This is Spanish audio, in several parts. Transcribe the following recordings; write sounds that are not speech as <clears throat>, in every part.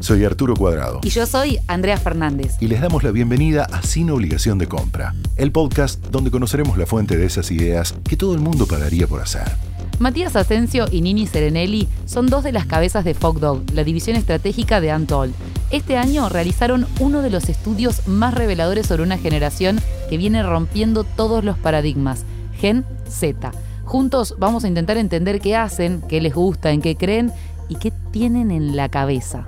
Soy Arturo Cuadrado. Y yo soy Andrea Fernández. Y les damos la bienvenida a Sin Obligación de Compra, el podcast donde conoceremos la fuente de esas ideas que todo el mundo pagaría por hacer. Matías Asensio y Nini Serenelli son dos de las cabezas de Fogdog, la división estratégica de Antol. Este año realizaron uno de los estudios más reveladores sobre una generación que viene rompiendo todos los paradigmas, Gen Z. Juntos vamos a intentar entender qué hacen, qué les gusta, en qué creen y qué tienen en la cabeza.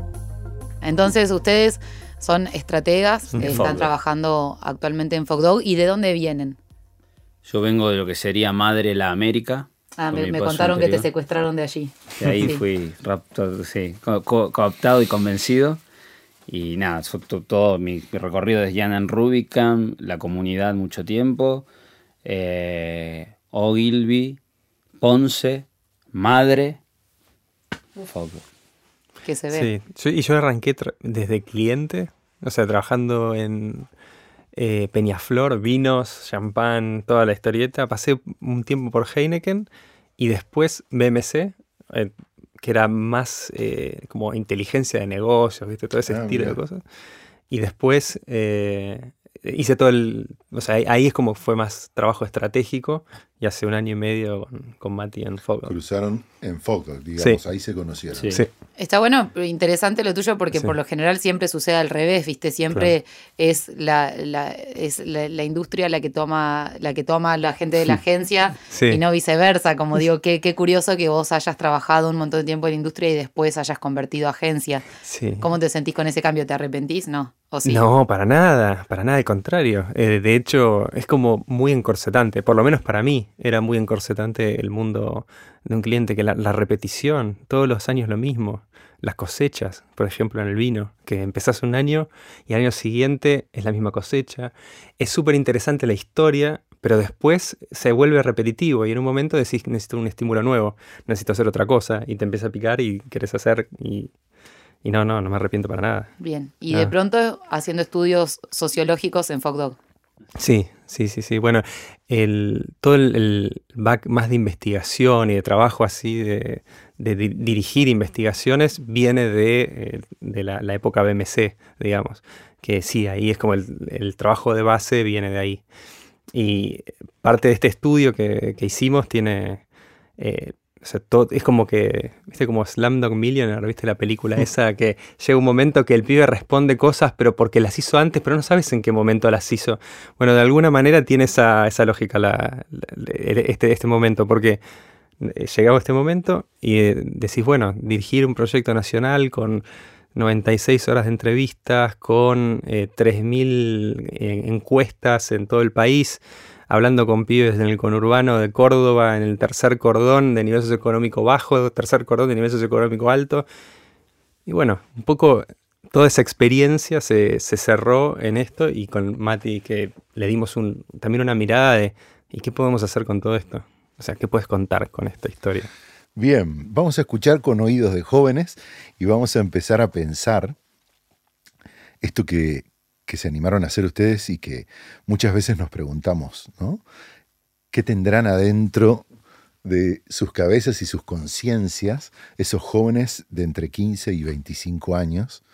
Entonces ustedes son estrategas, que están trabajando actualmente en Fogdog y de dónde vienen. Yo vengo de lo que sería Madre la América. Ah, me, contaron que te secuestraron de allí. De ahí fui sí, cooptado y convencido. Y nada, todo, mi, recorrido desde Jan en Rubicam, la comunidad mucho tiempo, eh, Ogilvy, Ponce, Madre, Fogdog que se ve. Sí, y yo arranqué desde cliente, o sea, trabajando en eh, Peñaflor, vinos, champán, toda la historieta. Pasé un tiempo por Heineken y después BMC, eh, que era más eh, como inteligencia de negocios, ¿viste? todo ese ah, estilo de cosas. Y después hice todo el. O sea, ahí es como fue más trabajo estratégico y hace un año y medio con, con Mati en Foco. Cruzaron en Foco, digamos, ahí se conocieron. Sí. Está bueno, interesante lo tuyo porque por lo general siempre sucede al revés, ¿viste? Siempre es, la, la, es la, industria la que toma la que toma la gente de la agencia y no viceversa. Como digo, qué, qué curioso que vos hayas trabajado un montón de tiempo en la industria y después hayas convertido a agencia. ¿Cómo te sentís con ese cambio? ¿Te arrepentís? No. No, para nada, para nada, al contrario. Eh, de hecho, es como muy encorsetante, por lo menos para mí era muy encorsetante el mundo de un cliente, que la, repetición, todos los años lo mismo, las cosechas, por ejemplo en el vino, que empezás un año y al año siguiente es la misma cosecha. Es súper interesante la historia, pero después se vuelve repetitivo y en un momento decís necesito un estímulo nuevo, necesito hacer otra cosa y te empieza a picar y querés hacer y y no, no, no me arrepiento para nada. Bien. Y de pronto haciendo estudios sociológicos en Fogdog. Sí, sí, sí, sí. Bueno, el, todo el, back más de investigación y de trabajo así, de, dirigir investigaciones, viene de, eh, la, época BMC, digamos. Que sí, ahí es como el, trabajo de base viene de ahí. Y parte de este estudio que, hicimos tiene eh, o sea, todo, es como que, viste, como Slamdog Millionaire, viste la película esa que llega un momento que el pibe responde cosas, pero porque las hizo antes, pero no sabes en qué momento las hizo. Bueno, de alguna manera tiene esa, esa lógica la, este, este momento, porque eh, llegaba este momento y eh, decís, bueno, dirigir un proyecto nacional con 96 horas de entrevistas, con 3.000 eh, encuestas en todo el país hablando con pibes en el conurbano de Córdoba, en el tercer cordón de nivel socioeconómico bajo, tercer cordón de nivel socioeconómico alto. Y bueno, un poco toda esa experiencia se, cerró en esto y con Mati que le dimos también una mirada de ¿y qué podemos hacer con todo esto? O sea, ¿qué puedes contar con esta historia? Bien, vamos a escuchar con oídos de jóvenes y vamos a empezar a pensar esto que, que se animaron a hacer ustedes y que muchas veces nos preguntamos, ¿no? ¿Qué tendrán adentro de sus cabezas y sus conciencias esos jóvenes de entre 15 y 25 años,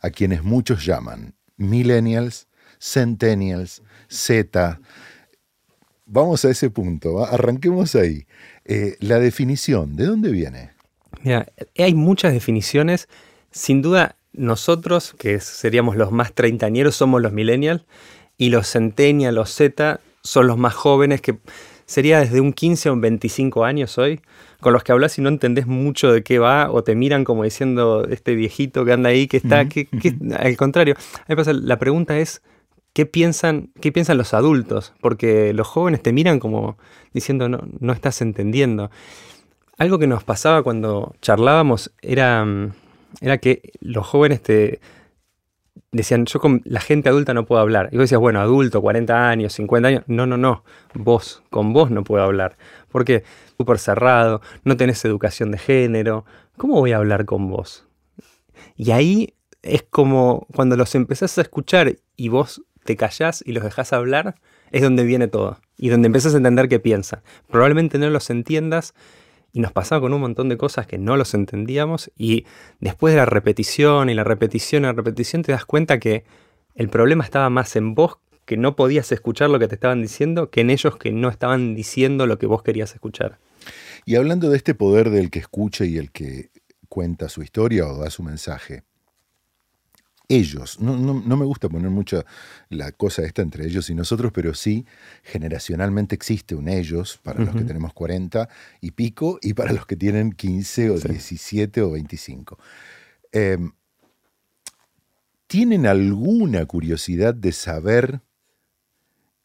a quienes muchos llaman millennials, centennials, Z? Vamos a ese punto, arranquemos ahí. Eh, la definición, ¿de dónde viene? Mira, hay muchas definiciones. Sin duda, nosotros, que seríamos los más treintañeros, somos los millennials, y los centennials, los Z, son los más jóvenes, que sería desde un 15 a un 25 años hoy, con los que hablas y no entendés mucho de qué va, o te miran como diciendo, este viejito que anda ahí, que está, que, <laughs> al contrario. pasa, la pregunta es, ¿qué piensan, ¿qué piensan los adultos? Porque los jóvenes te miran como diciendo, no, no estás entendiendo. Algo que nos pasaba cuando charlábamos era mm, era que los jóvenes te decían, yo con la gente adulta no puedo hablar. Y vos decías, bueno, adulto, 40 años, 50 años. No, no, no. Vos, con vos no puedo hablar. Porque súper cerrado, no tenés educación de género. ¿Cómo voy a hablar con vos? Y ahí es como cuando los empezás a escuchar y vos te callás y los dejás hablar, es donde viene todo. Y donde empezás a entender qué piensan. Probablemente no los entiendas y nos pasaba con un montón de cosas que no los entendíamos y después de la repetición y la repetición y la repetición te das cuenta que el problema estaba más en vos que no podías escuchar lo que te estaban diciendo que en ellos que no estaban diciendo lo que vos querías escuchar. Y hablando de este poder del que escucha y el que cuenta su historia o da su mensaje, ellos, no, me gusta poner mucho la cosa esta entre ellos y nosotros, pero sí, generacionalmente existe un ellos para los que tenemos 40 y pico y para los que tienen 15 o 17 o 25. Em, ¿Tienen alguna curiosidad de saber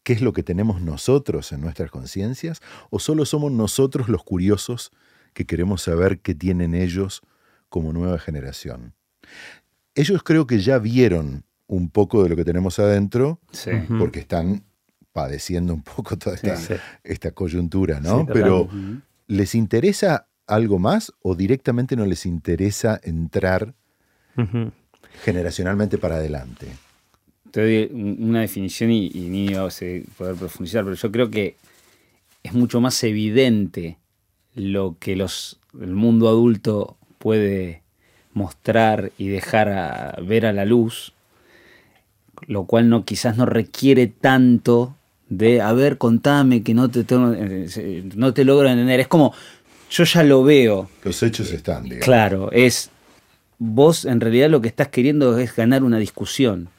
qué es lo que tenemos nosotros en nuestras conciencias? ¿O solo somos nosotros los curiosos que queremos saber qué tienen ellos como nueva generación? Ellos creo que ya vieron un poco de lo que tenemos adentro, porque están padeciendo un poco toda esta, coyuntura, ¿no? Pero ¿les interesa algo más o directamente no les interesa entrar generacionalmente para adelante? Te doy una definición y, ni vamos a poder profundizar, pero yo creo que es mucho más evidente lo que los, el mundo adulto puede mostrar y dejar a, ver a la luz, lo cual no, quizás no requiere tanto de, a ver, contame que no te, eh, no te logro entender. Es como, yo ya lo veo. Los hechos están, digamos. Claro, es, vos en realidad lo que estás queriendo es ganar una discusión.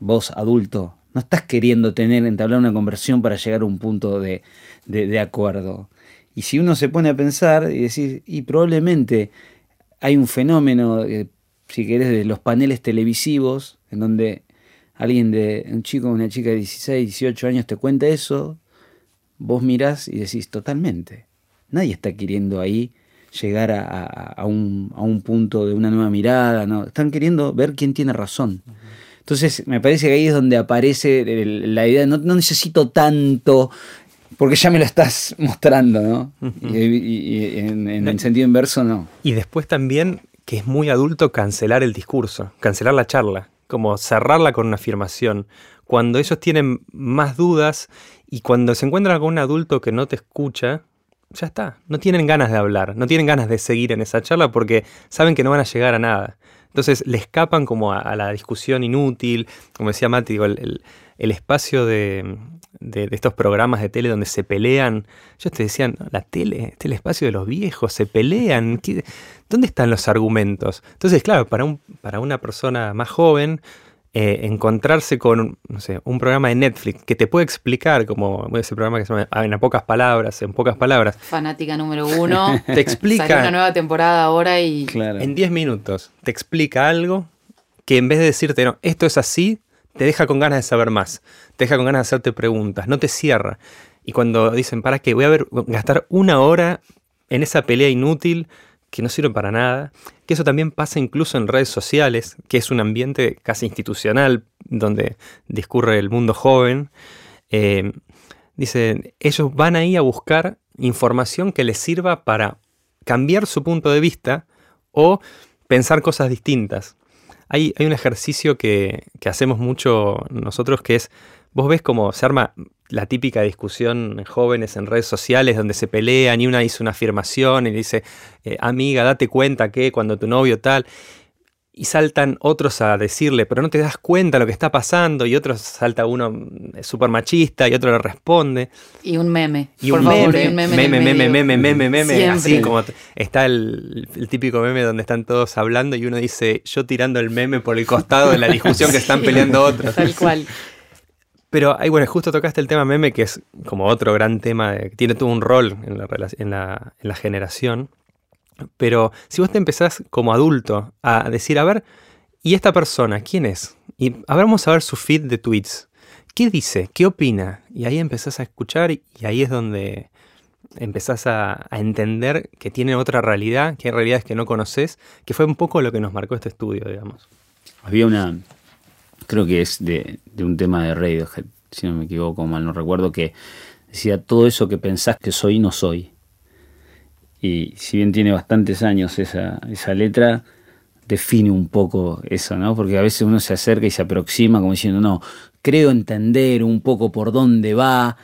Vos, adulto, no estás queriendo tener, entablar una conversión para llegar a un punto de, de acuerdo. Y si uno se pone a pensar y decir, y probablemente hay un fenómeno, eh, si querés, de los paneles televisivos, en donde alguien de, un chico o una chica de 16, 18 años te cuenta eso, vos mirás y decís totalmente. Nadie está queriendo ahí llegar a, un, punto de una nueva mirada, no, están queriendo ver quién tiene razón. Entonces, me parece que ahí es donde aparece la idea, no, no necesito tanto porque ya me lo estás mostrando, ¿no? y, en, el sentido inverso, no. Y después también que es muy adulto cancelar el discurso, cancelar la charla, como cerrarla con una afirmación. Cuando ellos tienen más dudas y cuando se encuentran con un adulto que no te escucha, ya está, no tienen ganas de hablar, no tienen ganas de seguir en esa charla porque saben que no van a llegar a nada. Entonces le escapan como a, la discusión inútil, como decía Mati, el espacio de, de, estos programas de tele donde se pelean. Yo te decían, la tele, este es el espacio de los viejos, se pelean. ¿Dónde están los argumentos? Entonces, claro, para, un, para una persona más joven, eh, encontrarse con, no sé, un programa de Netflix que te puede explicar, como ese programa que se llama En pocas palabras, en pocas palabras. Fanática número uno. <laughs> te explica. Salió una nueva temporada ahora y. En 10 minutos te explica algo que en vez de decirte, no, esto es así, te deja con ganas de saber más, te deja con ganas de hacerte preguntas, no te cierra. Y cuando dicen, ¿para qué? Voy a ver, gastar una hora en esa pelea inútil que no sirve para nada, que eso también pasa incluso en redes sociales, que es un ambiente casi institucional donde discurre el mundo joven. Eh, dicen, ellos van ahí a buscar información que les sirva para cambiar su punto de vista o pensar cosas distintas. Hay, un ejercicio que, hacemos mucho nosotros que es, vos ves cómo se arma la típica discusión en jóvenes en redes sociales donde se pelean y una dice una afirmación y dice, eh, amiga, date cuenta que cuando tu novio tal y saltan otros a decirle, pero no te das cuenta lo que está pasando, y otros salta uno mm, súper machista y otro le responde. Y un meme. Y un, meme, un meme, meme, meme, meme, meme, meme, así como está el, típico meme donde están todos hablando y uno dice, yo tirando el meme por el costado de la <laughs> discusión que están peleando otros. Tal cual. Pero ahí, bueno, justo tocaste el tema meme, que es como otro gran tema, que tiene todo un rol en la, en la, en la generación. Pero si vos te empezás como adulto a decir, a ver, ¿y esta persona quién es? Y a vamos a ver su feed de tweets. ¿Qué dice? ¿Qué opina? Y ahí empezás a escuchar y ahí es donde empezás a, entender que tiene otra realidad, que hay realidades que no conoces, que fue un poco lo que nos marcó este estudio, digamos. Había una, creo que es de, de un tema de Radiohead, si no me equivoco, mal no recuerdo, que decía, todo eso que pensás que soy, no soy. Y si bien tiene bastantes años esa, esa letra, define un poco eso, ¿no? Porque a veces uno se acerca y se aproxima como diciendo, no, creo entender un poco por dónde va.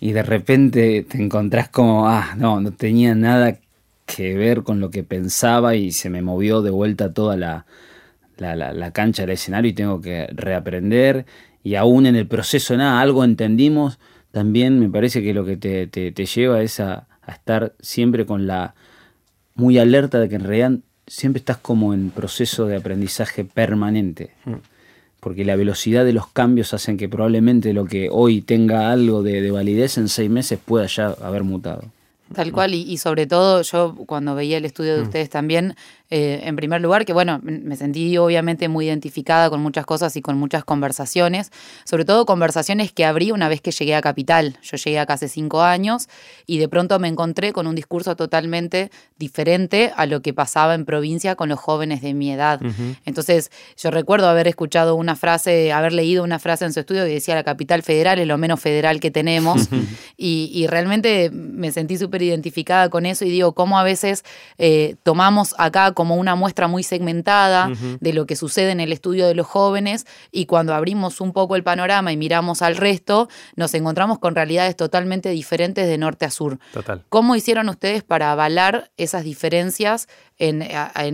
y de repente te encontrás como, ah, no, no tenía nada que ver con lo que pensaba y se me movió de vuelta toda la, la, cancha del escenario y tengo que reaprender y aún en el proceso nada, algo entendimos, también me parece que lo que te, te, lleva es a, estar siempre con la muy alerta de que en realidad siempre estás como en proceso de aprendizaje permanente. Mm. Porque la velocidad de los cambios hacen que probablemente lo que hoy tenga algo de, de validez en seis meses pueda ya haber mutado. Tal cual, y, sobre todo yo cuando veía el estudio de mm. ustedes también, eh, en primer lugar, que bueno, me sentí obviamente muy identificada con muchas cosas y con muchas conversaciones, sobre todo conversaciones que abrí una vez que llegué a Capital. Yo llegué acá hace cinco años y de pronto me encontré con un discurso totalmente diferente a lo que pasaba en provincia con los jóvenes de mi edad. Entonces, yo recuerdo haber escuchado una frase, haber leído una frase en su estudio que decía la capital federal es lo menos federal que tenemos <laughs> y, y, realmente me sentí súper identificada con eso y digo, cómo a veces eh, tomamos acá como una muestra muy segmentada de lo que sucede en el estudio de los jóvenes y cuando abrimos un poco el panorama y miramos al resto, nos encontramos con realidades totalmente diferentes de norte a sur. Total. ¿Cómo hicieron ustedes para avalar esas diferencias en,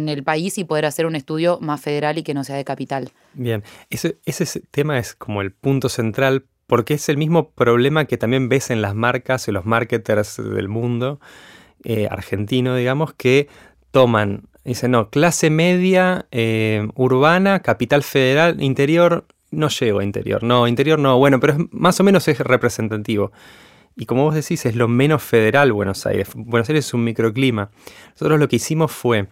el país y poder hacer un estudio más federal y que no sea de capital? Bien, ese, ese tema es como el punto central porque es el mismo problema que también ves en las marcas y los marketers del mundo eh, argentino, digamos, que toman Dice, no, clase media, eh, urbana, capital federal, interior, no llego a interior. No, interior no, bueno, pero más o menos es representativo. Y como vos decís, es lo menos federal Buenos Aires. Buenos Aires es un microclima. Nosotros lo que hicimos fue,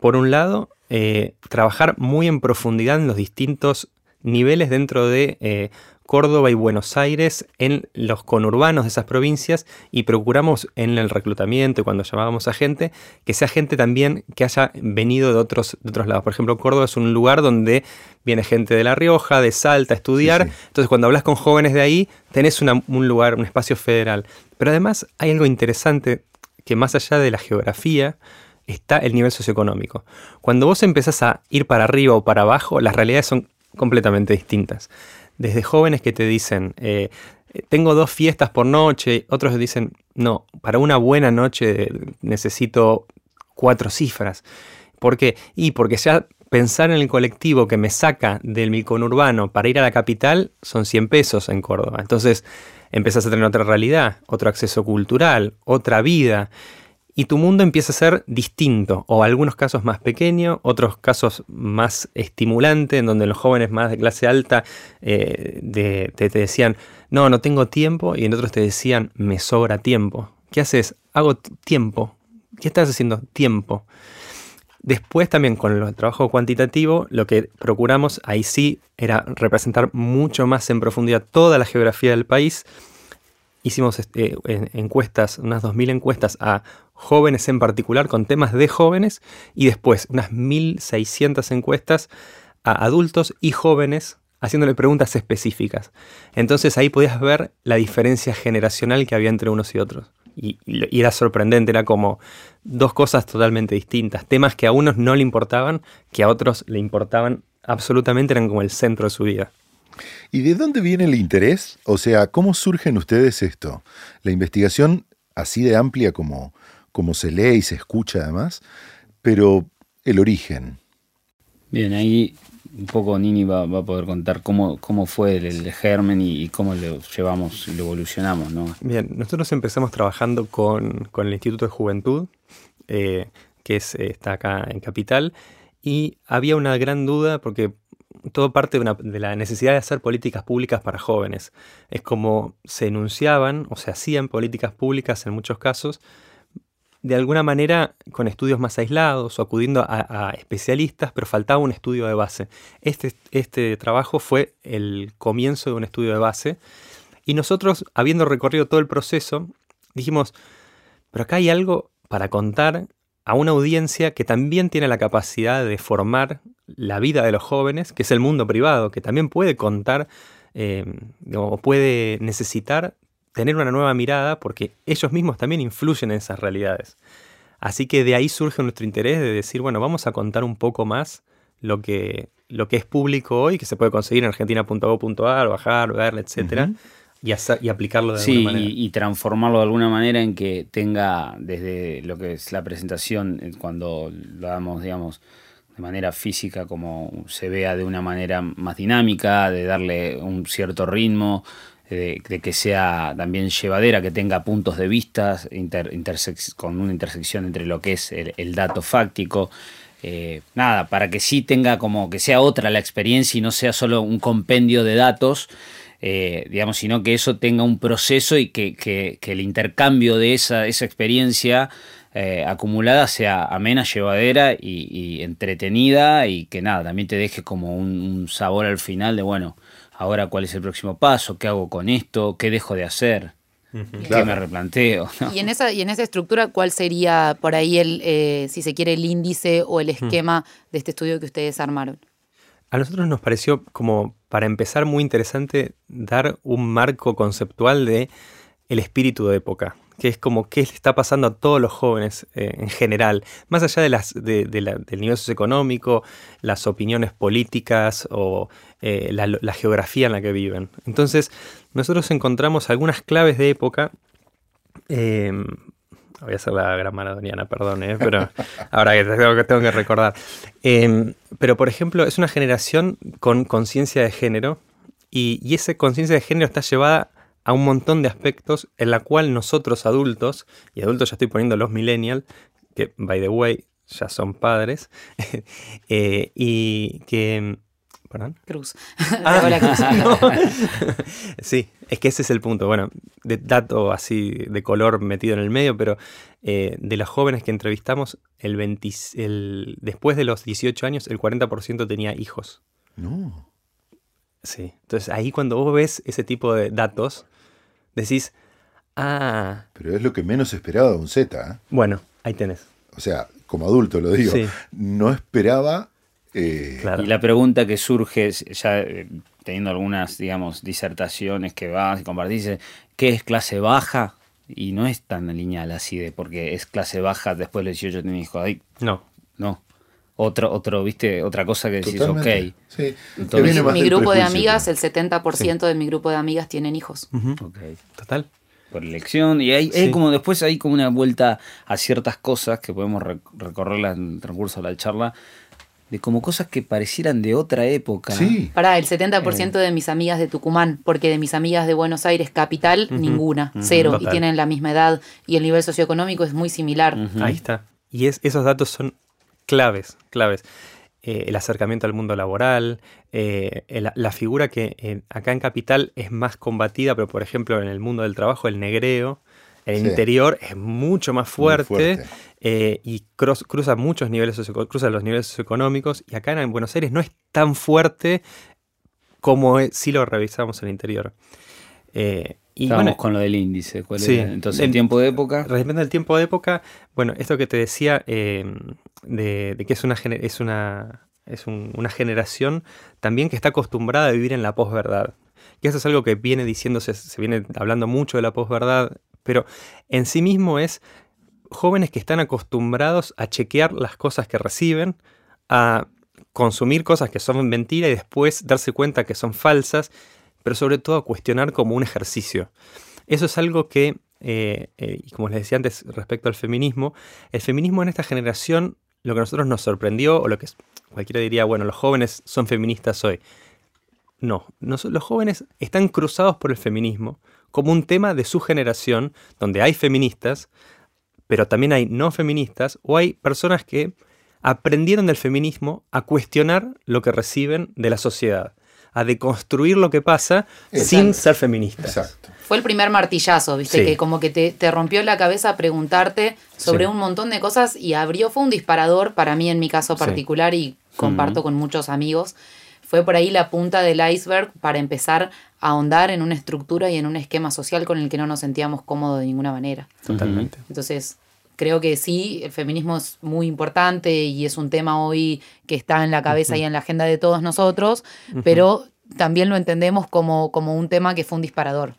por un lado, eh, trabajar muy en profundidad en los distintos niveles dentro de eh, Córdoba y Buenos Aires en los conurbanos de esas provincias y procuramos en el reclutamiento, cuando llamábamos a gente, que sea gente también que haya venido de otros, de otros lados. Por ejemplo, Córdoba es un lugar donde viene gente de La Rioja, de Salta a estudiar. Entonces, cuando hablas con jóvenes de ahí, tenés un lugar, un espacio federal. Pero además hay algo interesante que más allá de la geografía, está el nivel socioeconómico. Cuando vos empezás a ir para arriba o para abajo, las realidades son completamente distintas desde jóvenes que te dicen, eh, tengo dos fiestas por noche, otros dicen, no, para una buena noche necesito cuatro cifras. ¿Por qué? Y porque ya pensar en el colectivo que me saca del mi conurbano para ir a la capital son 100 pesos en Córdoba. Entonces empezás a tener otra realidad, otro acceso cultural, otra vida y tu mundo empieza a ser distinto, o algunos casos más pequeño, otros casos más estimulante, en donde los jóvenes más de clase alta eh, te, decían, no, no tengo tiempo, y en otros te decían, me sobra tiempo. ¿Qué haces? Hago tiempo. ¿Qué estás haciendo? Tiempo. Después también con el trabajo cuantitativo, lo que procuramos ahí sí era representar mucho más en profundidad toda la geografía del país. Hicimos este, encuestas, unas 2.000 encuestas a jóvenes en particular, con temas de jóvenes, y después unas 1.600 encuestas a adultos y jóvenes haciéndole preguntas específicas. Entonces ahí podías ver la diferencia generacional que había entre unos y otros. Y, era sorprendente, era como dos cosas totalmente distintas. Temas que a unos no le importaban, que a otros le importaban absolutamente, eran como el centro de su vida. ¿Y de dónde viene el interés? O sea, ¿cómo surgen ustedes esto? La investigación así de amplia como, como se lee y se escucha además, pero el origen. Bien, ahí un poco Nini va, a poder contar cómo, cómo fue el, germen y, cómo lo llevamos y lo evolucionamos. ¿no? Bien, nosotros empezamos trabajando con, el Instituto de Juventud, eh, que es, está acá en Capital, y había una gran duda porque todo parte de, la necesidad de hacer políticas públicas para jóvenes. Es como se enunciaban o se hacían políticas públicas en muchos casos, de alguna manera con estudios más aislados o acudiendo a, especialistas, pero faltaba un estudio de base. Este, este trabajo fue el comienzo de un estudio de base y nosotros, habiendo recorrido todo el proceso, dijimos, pero acá hay algo para contar a una audiencia que también tiene la capacidad de formar la vida de los jóvenes, que es el mundo privado, que también puede contar eh, o puede necesitar tener una nueva mirada porque ellos mismos también influyen en esas realidades. Así que de ahí surge nuestro interés de decir, bueno, vamos a contar un poco más lo que, lo que es público hoy, que se puede conseguir en argentina.gov.ar, bajar, ver, etc. y, y aplicarlo de alguna manera. Y, y transformarlo de alguna manera en que tenga desde lo que es la presentación, eh, cuando lo damos, digamos, de manera física, como se vea de una manera más dinámica, de darle un cierto ritmo, de, que sea también llevadera, que tenga puntos de vista con una intersección entre lo que es el, dato fáctico. Eh, nada, para que sí tenga como que sea otra la experiencia y no sea solo un compendio de datos, eh, digamos, sino que eso tenga un proceso y que, el intercambio de esa, esa experiencia eh, acumulada sea amena, llevadera y, entretenida y que nada, también te deje como un sabor al final de, bueno, ahora cuál es el próximo paso, qué hago con esto, qué dejo de hacer. ¿Qué me replanteo? Y, en esa, y en esa estructura, ¿cuál sería por ahí el, eh, si se quiere, el índice o el esquema de este estudio que ustedes armaron? A nosotros nos pareció como, para empezar, muy interesante dar un marco conceptual de el espíritu de época que es como qué le está pasando a todos los jóvenes eh, en general, más allá de las, del nivel socioeconómico, las opiniones políticas o eh, la, geografía en la que viven. Entonces, nosotros encontramos algunas claves de época. Em, voy a hacer la gran maradoniana, perdón, eh, pero <laughs> ahora que tengo, que tengo que recordar. Pero, por ejemplo, es una generación con conciencia de género y, y esa conciencia de género está llevada a un montón de aspectos en la cual nosotros adultos, y adultos ya estoy poniendo los millennials, que by the way ya son padres, <laughs> eh, y que... ¿Perdón? Cruz. <laughs> Ah, <laughs> sí, es que ese es el punto. Bueno, de dato así de color metido en el medio, pero eh, de los jóvenes que entrevistamos, el, el después de los 18 años, el 40% tenía hijos. No. Sí, entonces ahí cuando vos ves ese tipo de datos, decís, ah. Pero es lo que menos esperaba de un Z. ¿eh? Bueno, ahí tenés. O sea, como adulto lo digo, no esperaba. Eh, y la pregunta que surge, ya eh, teniendo algunas, digamos, disertaciones que vas y compartís, ¿qué es clase baja? Y no es tan lineal así de porque es clase baja después de los 18 tenés hijos. Ahí, no. No otro, otro, viste, otra cosa que decís, ok. Sí. Entonces, mi grupo de amigas, el 70% de mi grupo de amigas tienen hijos. Total. Por elección. Y hay, como después hay como una vuelta a ciertas cosas que podemos recorrer en el transcurso de la charla. De como cosas que parecieran de otra época. Sí. Pará, el 70% de mis amigas de Tucumán, porque de mis amigas de Buenos Aires, capital, ninguna, cero, y tienen la misma edad, y el nivel socioeconómico es muy similar. Ahí está. Y es, esos datos son claves, claves. Eh, el acercamiento al mundo laboral, eh, la, figura que eh, acá en Capital es más combatida, pero por ejemplo en el mundo del trabajo, el negreo, el interior es mucho más fuerte, y cruza muchos niveles, cruza los niveles socioeconómicos, y acá en Buenos Aires no es tan fuerte como si lo revisamos en el interior. Y Vamos con lo del índice. ¿Cuál Entonces, el tiempo de época. Respecto al tiempo de época, bueno, esto que te decía eh, de, que es una, es una, es una generación también que está acostumbrada a vivir en la posverdad. Y eso es algo que viene diciéndose, se viene hablando mucho de la posverdad, pero en sí mismo es jóvenes que están acostumbrados a chequear las cosas que reciben, a consumir cosas que son mentiras y después darse cuenta que son falsas pero sobre todo a cuestionar como un ejercicio. Eso es algo que, eh, eh, y como les decía antes respecto al feminismo, el feminismo en esta generación, lo que a nosotros nos sorprendió, o lo que cualquiera diría, bueno, los jóvenes son feministas hoy. No, los jóvenes están cruzados por el feminismo como un tema de su generación, donde hay feministas, pero también hay no feministas, o hay personas que aprendieron del feminismo a cuestionar lo que reciben de la sociedad a deconstruir lo que pasa sin ser feminista. Exacto. Fue el primer martillazo, ¿viste? Que como que te, rompió la cabeza preguntarte sobre un montón de cosas y abrió, fue un disparador para mí en mi caso particular y comparto con muchos amigos. Fue por ahí la punta del iceberg para empezar a ahondar en una estructura y en un esquema social con el que no nos sentíamos cómodos de ninguna manera. Totalmente. Entonces, creo que sí, el feminismo es muy importante y es un tema hoy que está en la cabeza y en la agenda de todos nosotros, pero también lo entendemos como, como un tema que fue un disparador.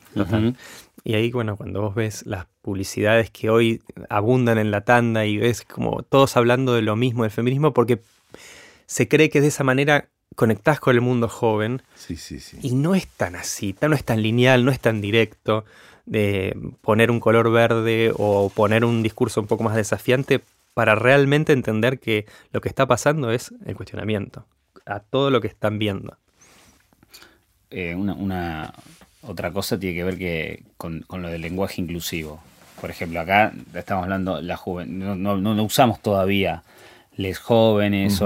Y ahí, bueno, cuando vos ves las publicidades que hoy abundan en la tanda y ves como todos hablando de lo mismo del feminismo, porque se cree que de esa manera conectás con el mundo joven. Sí, sí, sí. Y no es tan así, no es tan lineal, no es tan directo de poner un color verde o poner un discurso un poco más desafiante para realmente entender que lo que está pasando es el cuestionamiento a todo lo que están viendo. Eh, una, otra cosa tiene que ver que con, lo del lenguaje inclusivo. Por ejemplo, acá estamos hablando la joven, no, no, usamos todavía les jóvenes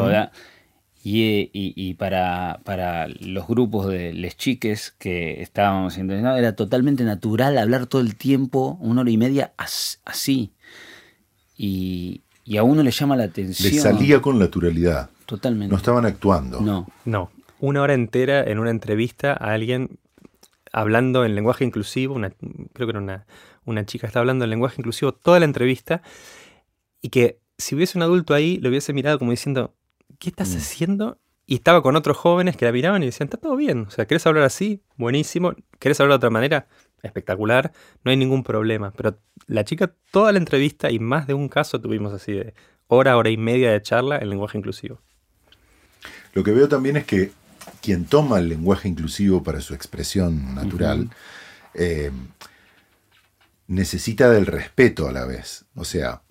y, y, para, para, los grupos de les chiques que estábamos intentando, era totalmente natural hablar todo el tiempo, una hora y media, así. Y, y a uno le llama la atención. Le salía con naturalidad. Totalmente. No estaban actuando. No. No. Una hora entera en una entrevista a alguien hablando en lenguaje inclusivo, una, creo que era una, una chica está hablando en lenguaje inclusivo toda la entrevista, y que si hubiese un adulto ahí, lo hubiese mirado como diciendo, ¿qué estás mm. haciendo? Y estaba con otros jóvenes que la miraban y decían, está todo bien, o sea, ¿querés hablar así? Buenísimo, ¿querés hablar de otra manera? Espectacular, no hay ningún problema. Pero la chica, toda la entrevista y más de un caso tuvimos así de hora, hora y media de charla en lenguaje inclusivo. Lo que veo también es que quien toma el lenguaje inclusivo para su expresión natural eh, necesita del respeto a la vez. O sea,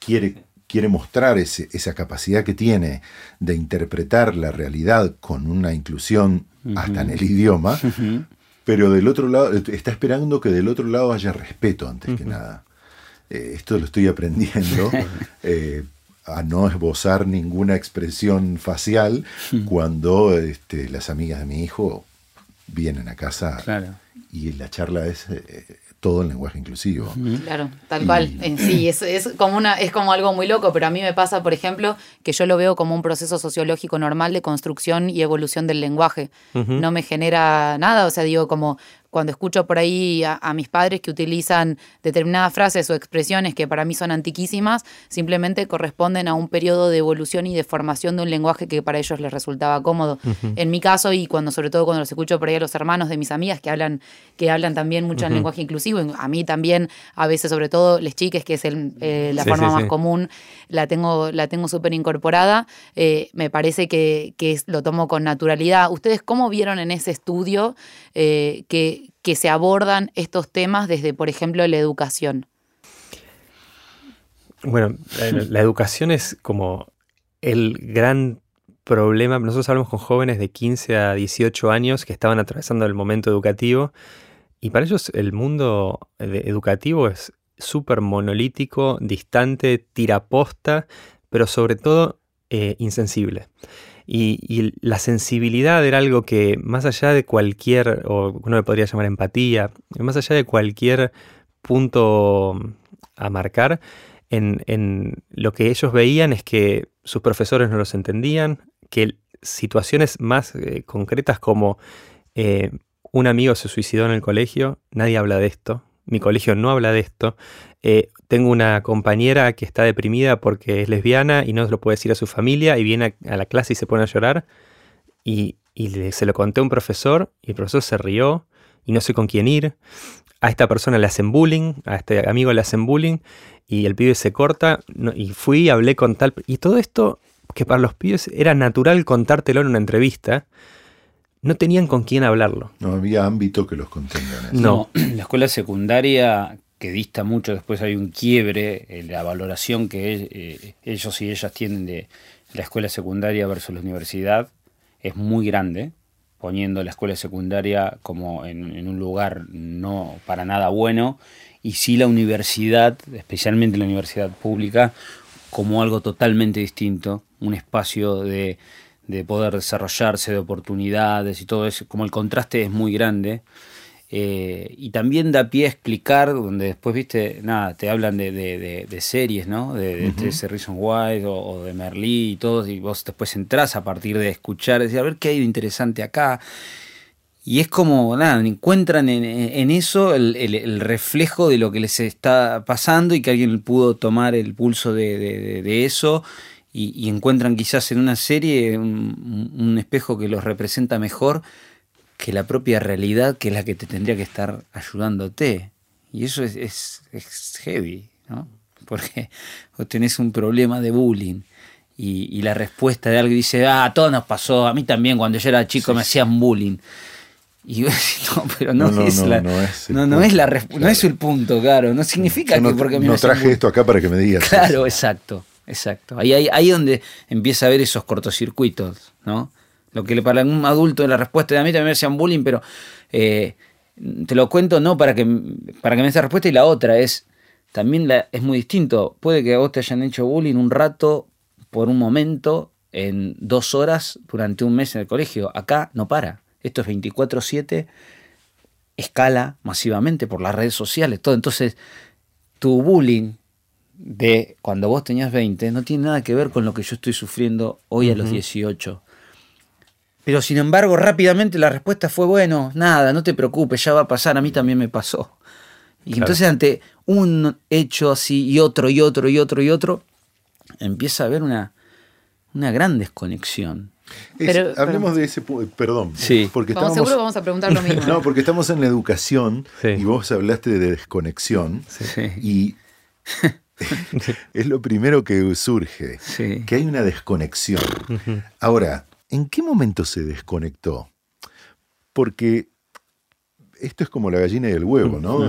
quiere, quiere mostrar esa capacidad que tiene de interpretar la realidad con una inclusión hasta en el idioma, pero del otro lado, está esperando que del otro lado haya respeto antes que nada. Eh, esto lo estoy aprendiendo. <laughs> Eh, a no esbozar ninguna expresión facial cuando este, las amigas de mi hijo vienen a casa y la charla es eh, todo el lenguaje inclusivo. Claro, tal cual. En sí, es, es, como una, es como algo muy loco, pero a mí me pasa, por ejemplo, que yo lo veo como un proceso sociológico normal de construcción y evolución del lenguaje. No me genera nada, o sea, digo, como cuando escucho por ahí a, mis padres que utilizan determinadas frases o expresiones que para mí son antiquísimas, simplemente corresponden a un periodo de evolución y de formación de un lenguaje que para ellos les resultaba cómodo. En mi caso, y cuando sobre todo cuando los escucho por ahí a los hermanos de mis amigas que hablan, que hablan también mucho en lenguaje inclusivo, a mí también, a veces, sobre todo les chiques, que es eh, la forma más común, la tengo, la tengo súper incorporada. Eh, me parece que, lo tomo con naturalidad. ¿Ustedes cómo vieron en ese estudio eh, que que se abordan estos temas desde, por ejemplo, la educación? Bueno, la, educación es como el gran problema. Nosotros hablamos con jóvenes de 15 a 18 años que estaban atravesando el momento educativo y para ellos el mundo educativo es súper monolítico, distante, tiraposta, pero sobre todo eh, insensible. Y, la sensibilidad era algo que más allá de cualquier, o uno le podría llamar empatía, más allá de cualquier punto a marcar, en, lo que ellos veían es que sus profesores no los entendían, que situaciones más eh, concretas como eh, un amigo se suicidó en el colegio, nadie habla de esto, mi colegio no habla de esto, eh, tengo una compañera que está deprimida porque es lesbiana y no se lo puede decir a su familia y viene a, la clase y se pone a llorar. Y, se lo conté a un profesor y el profesor se rió y no sé con quién ir. A esta persona le hacen bullying, a este amigo le hacen bullying y el pibe se corta y fui, hablé con tal... Y todo esto que para los pibes era natural contártelo en una entrevista, no tenían con quién hablarlo. No había ámbito que los contenga. No, <clears throat> la escuela secundaria que dista mucho, después hay un quiebre en la valoración que eh, ellos y ellas tienen de la escuela secundaria versus la universidad, es muy grande, poniendo la escuela secundaria como en, un lugar no para nada bueno, y sí la universidad, especialmente la universidad pública, como algo totalmente distinto, un espacio de, de poder desarrollarse, de oportunidades y todo eso, como el contraste es muy grande. Eh, y también da pie a explicar, donde después, viste, nada, te hablan de, de, series, ¿no? De, de uh Reason Why o, de Merlí y todo, y vos después entras a partir de escuchar, decir, a ver qué hay de interesante acá. Y es como, nada, encuentran en, eso el, reflejo de lo que les está pasando y que alguien pudo tomar el pulso de, eso y, encuentran quizás en una serie un, un espejo que los representa mejor que la propia realidad que es la que te tendría que estar ayudándote. Y eso es, es, heavy, ¿no? Porque <laughs> vos tenés un problema de bullying y, la respuesta de alguien dice, ah, a todos nos pasó, a mí también cuando yo era chico me hacían bullying. Y <laughs> no, pero no, es la, no, es no, no es la no es el punto, claro. No significa que porque me No traje esto acá para que me digas. Claro, exacto, exacto. Ahí, ahí, ahí donde empieza a ver esos cortocircuitos, ¿no? Lo que para un adulto la respuesta de a mí también me hacían bullying, pero eh, te lo cuento no para que, para que me des la respuesta y la otra es, también la, es muy distinto. Puede que a vos te hayan hecho bullying un rato, por un momento, en dos horas, durante un mes en el colegio. Acá no para. Esto es 24/7, escala masivamente por las redes sociales, todo. Entonces, tu bullying de cuando vos tenías 20 no tiene nada que ver con lo que yo estoy sufriendo hoy a los 18. Pero sin embargo, rápidamente la respuesta fue, bueno, nada, no te preocupes, ya va a pasar, a mí también me pasó. Y entonces ante un hecho así y otro y otro y otro y otro, empieza a haber una, una gran desconexión. hablemos de ese perdón. Sí. Porque vamos, seguro vamos a preguntar lo mismo. <laughs> no, porque estamos en la educación y vos hablaste de desconexión y <laughs> <laughs> es lo primero que surge, que hay una desconexión. Ahora, ¿en qué momento se desconectó? Porque esto es como la gallina y el huevo, ¿no?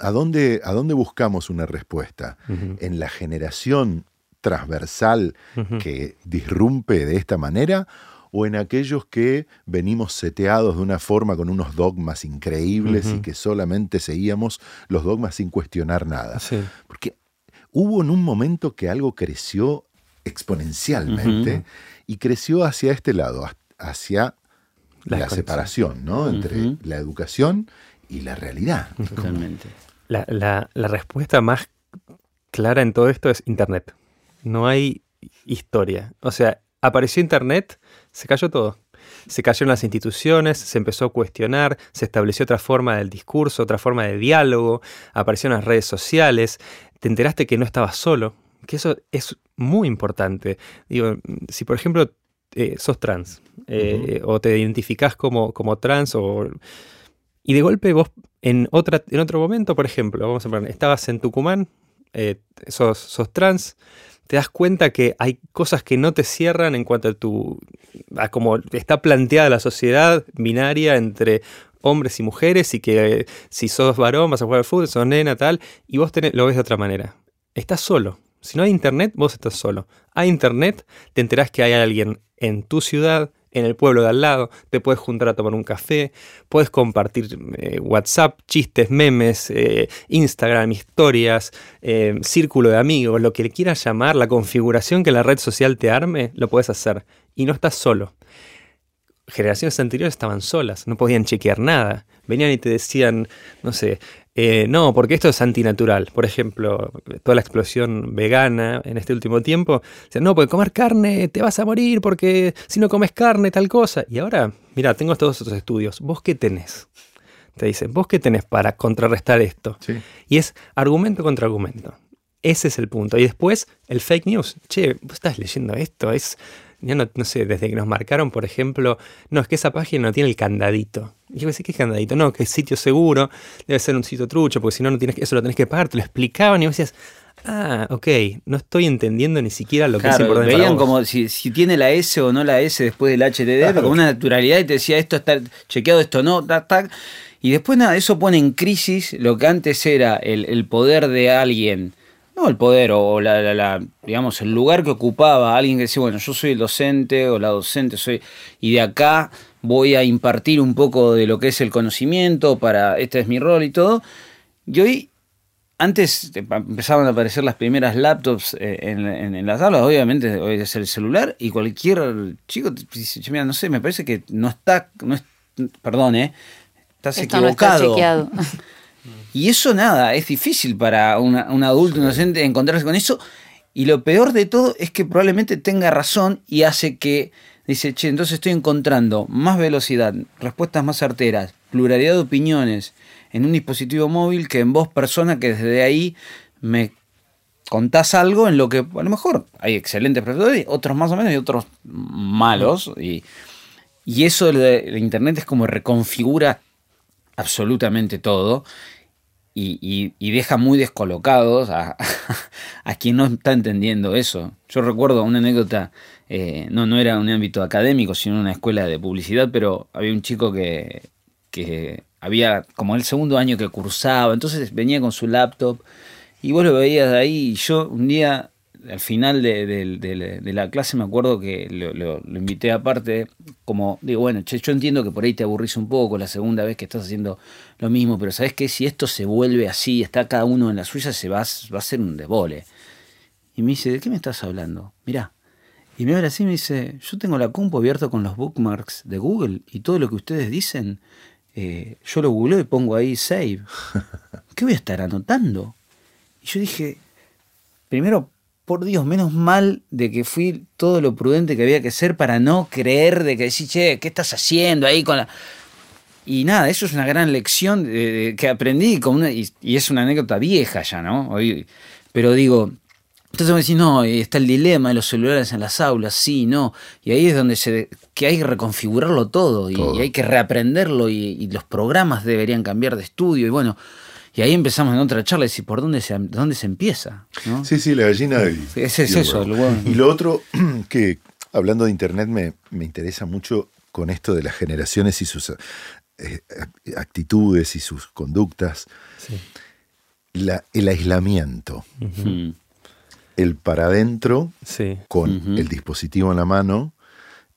¿a, dónde, ¿A dónde buscamos una respuesta? ¿En la generación transversal que disrumpe de esta manera? ¿O en aquellos que venimos seteados de una forma con unos dogmas increíbles y que solamente seguíamos los dogmas sin cuestionar nada? Porque hubo en un momento que algo creció exponencialmente y creció hacia este lado, hacia la, separación ¿no? entre la educación y la realidad. Totalmente. La, respuesta más clara en todo esto es Internet. No hay historia. O sea, apareció Internet, se cayó todo. Se cayeron las instituciones, se empezó a cuestionar, se estableció otra forma del discurso, otra forma de diálogo, aparecieron las redes sociales, te enteraste que no estabas solo, que eso es muy importante. Digo, si por ejemplo eh, sos trans eh, o te identificás como, como trans o... Y de golpe vos en, otra, en otro momento, por ejemplo, vamos a poner, estabas en Tucumán, eh, sos, sos trans, te das cuenta que hay cosas que no te cierran en cuanto a tu. a cómo está planteada la sociedad binaria entre hombres y mujeres y que si sos varón vas a jugar al fútbol, sos nena, tal, y vos lo ves de otra manera. Estás solo. Si no hay internet, vos estás solo. Hay internet, te enterás que hay alguien en tu ciudad, en el pueblo de al lado, te puedes juntar a tomar un café, puedes compartir eh, WhatsApp, chistes, memes, eh, Instagram, historias, eh, círculo de amigos, lo que quieras llamar, la configuración que la red social te arme, lo puedes hacer. Y no estás solo. Generaciones anteriores estaban solas, no podían chequear nada. Venían y te decían, no sé, eh, no, porque esto es antinatural. Por ejemplo, toda la explosión vegana en este último tiempo. no, porque comer carne te vas a morir porque si no comes carne, tal cosa. Y ahora, mira, tengo todos estos estudios. ¿Vos qué tenés? Te dicen, ¿vos qué tenés para contrarrestar esto? Y es argumento contra argumento. Ese es el punto. Y después, el fake news. Che, vos estás leyendo esto, es ya no, sé, desde que nos marcaron, por ejemplo, no, es que esa página no tiene el candadito. Y yo decía, ¿qué es candadito? No, que es sitio seguro, debe ser un sitio trucho, porque si no, no tienes eso lo tenés que pagar. Te lo explicaban y vos decías, ah, ok, no estoy entendiendo ni siquiera lo que es importante. Veían como si, tiene la S o no la S después del HTTP, con una naturalidad y te decía, esto está chequeado, esto no, tac, tac. Y después nada, eso pone en crisis lo que antes era el, el poder de alguien no el poder o la, digamos el lugar que ocupaba alguien que decía bueno yo soy el docente o la docente soy y de acá voy a impartir un poco de lo que es el conocimiento para este es mi rol y todo. Y hoy antes empezaban a aparecer las primeras laptops eh, en, las aulas, obviamente hoy es el celular y cualquier chico dice, mira, no sé, me parece que no está, no es, perdón, eh, estás equivocado. <laughs> Y eso nada, es difícil para un adulto inocente encontrarse con eso. Y lo peor de todo es que probablemente tenga razón y hace que, dice, che, entonces estoy encontrando más velocidad, respuestas más certeras, pluralidad de opiniones en un dispositivo móvil que en vos persona que desde ahí me contás algo en lo que a lo mejor hay excelentes profesores, otros más o menos y otros malos. Y, y eso de Internet es como reconfigura absolutamente todo y, deja muy descolocados a, <laughs> a, quien no está entendiendo eso. Yo recuerdo una anécdota, eh, no, no era un ámbito académico, sino una escuela de publicidad, pero había un chico que, que había como el segundo año que cursaba, entonces venía con su laptop y vos lo veías ahí y yo un día al final de, la clase me acuerdo que lo, invité aparte, como digo, bueno, yo entiendo que por ahí te aburrís un poco la segunda vez que estás haciendo lo mismo, pero sabes que si esto se vuelve así, está cada uno en la suya, se va, va a ser un debole. Y me dice, ¿de qué me estás hablando? Mirá. Y me habla así y me dice, yo tengo la compu abierta con los bookmarks de Google y todo lo que ustedes dicen, eh, yo lo googleo y pongo ahí save. <laughs> ¿Qué voy a estar anotando? Y yo dije, primero por Dios, menos mal de que fui todo lo prudente que había que ser para no creer de que decir, che, ¿qué estás haciendo ahí con la... Y nada, eso es una gran lección que aprendí y, es una anécdota vieja ya, ¿no? Hoy, pero digo, entonces me decís, no, está el dilema de los celulares en las aulas, sí, no. Y ahí es donde se que hay que reconfigurarlo todo, y, hay que reaprenderlo y, los programas deberían cambiar de estudio y bueno, y ahí empezamos en otra charla, decir, ¿por dónde se, dónde se empieza? Sí, sí, la gallina. Y, es, eso. Y lo otro <clears throat> que, hablando de Internet, me, interesa mucho con esto de las generaciones y sus eh, actitudes y sus conductas. La, el aislamiento. El para adentro con el dispositivo en la mano,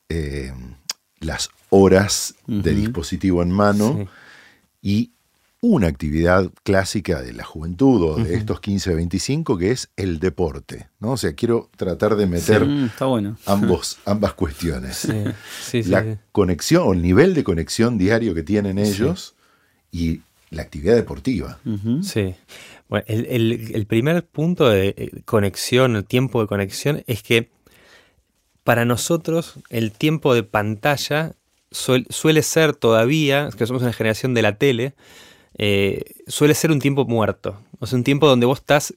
eh, las horas de dispositivo en mano y una actividad clásica de la juventud o de estos 15 25 que es el deporte. ¿no? O sea, quiero tratar de meter mm, ambos, <laughs> ambas cuestiones. la conexión o el nivel de conexión diario que tienen ellos y la actividad deportiva. Sí. Bueno, el, primer punto de eh, conexión, el tiempo de conexión, es que para nosotros el tiempo de pantalla suele ser todavía, que somos una generación de la tele, eh, suele ser un tiempo muerto. O sea, un tiempo donde vos estás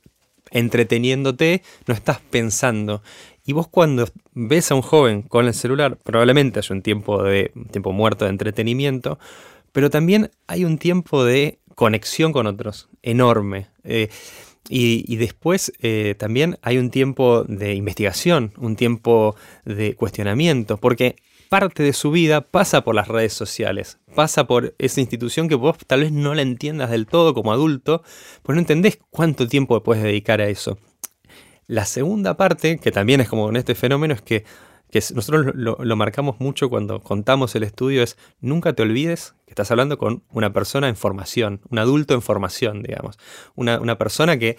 entreteniéndote, no estás pensando. Y vos cuando ves a un joven con el celular, probablemente hay un tiempo, de, tiempo muerto de entretenimiento, pero también hay un tiempo de conexión con otros, enorme. Eh, y, después eh, también hay un tiempo de investigación, un tiempo de cuestionamiento, porque parte de su vida pasa por las redes sociales, pasa por esa institución que vos tal vez no la entiendas del todo como adulto, pues no entendés cuánto tiempo puedes dedicar a eso. La segunda parte, que también es como con este fenómeno, es que, nosotros lo, marcamos mucho cuando contamos el estudio, es nunca te olvides que estás hablando con una persona en formación, un adulto en formación, digamos. Una, una persona que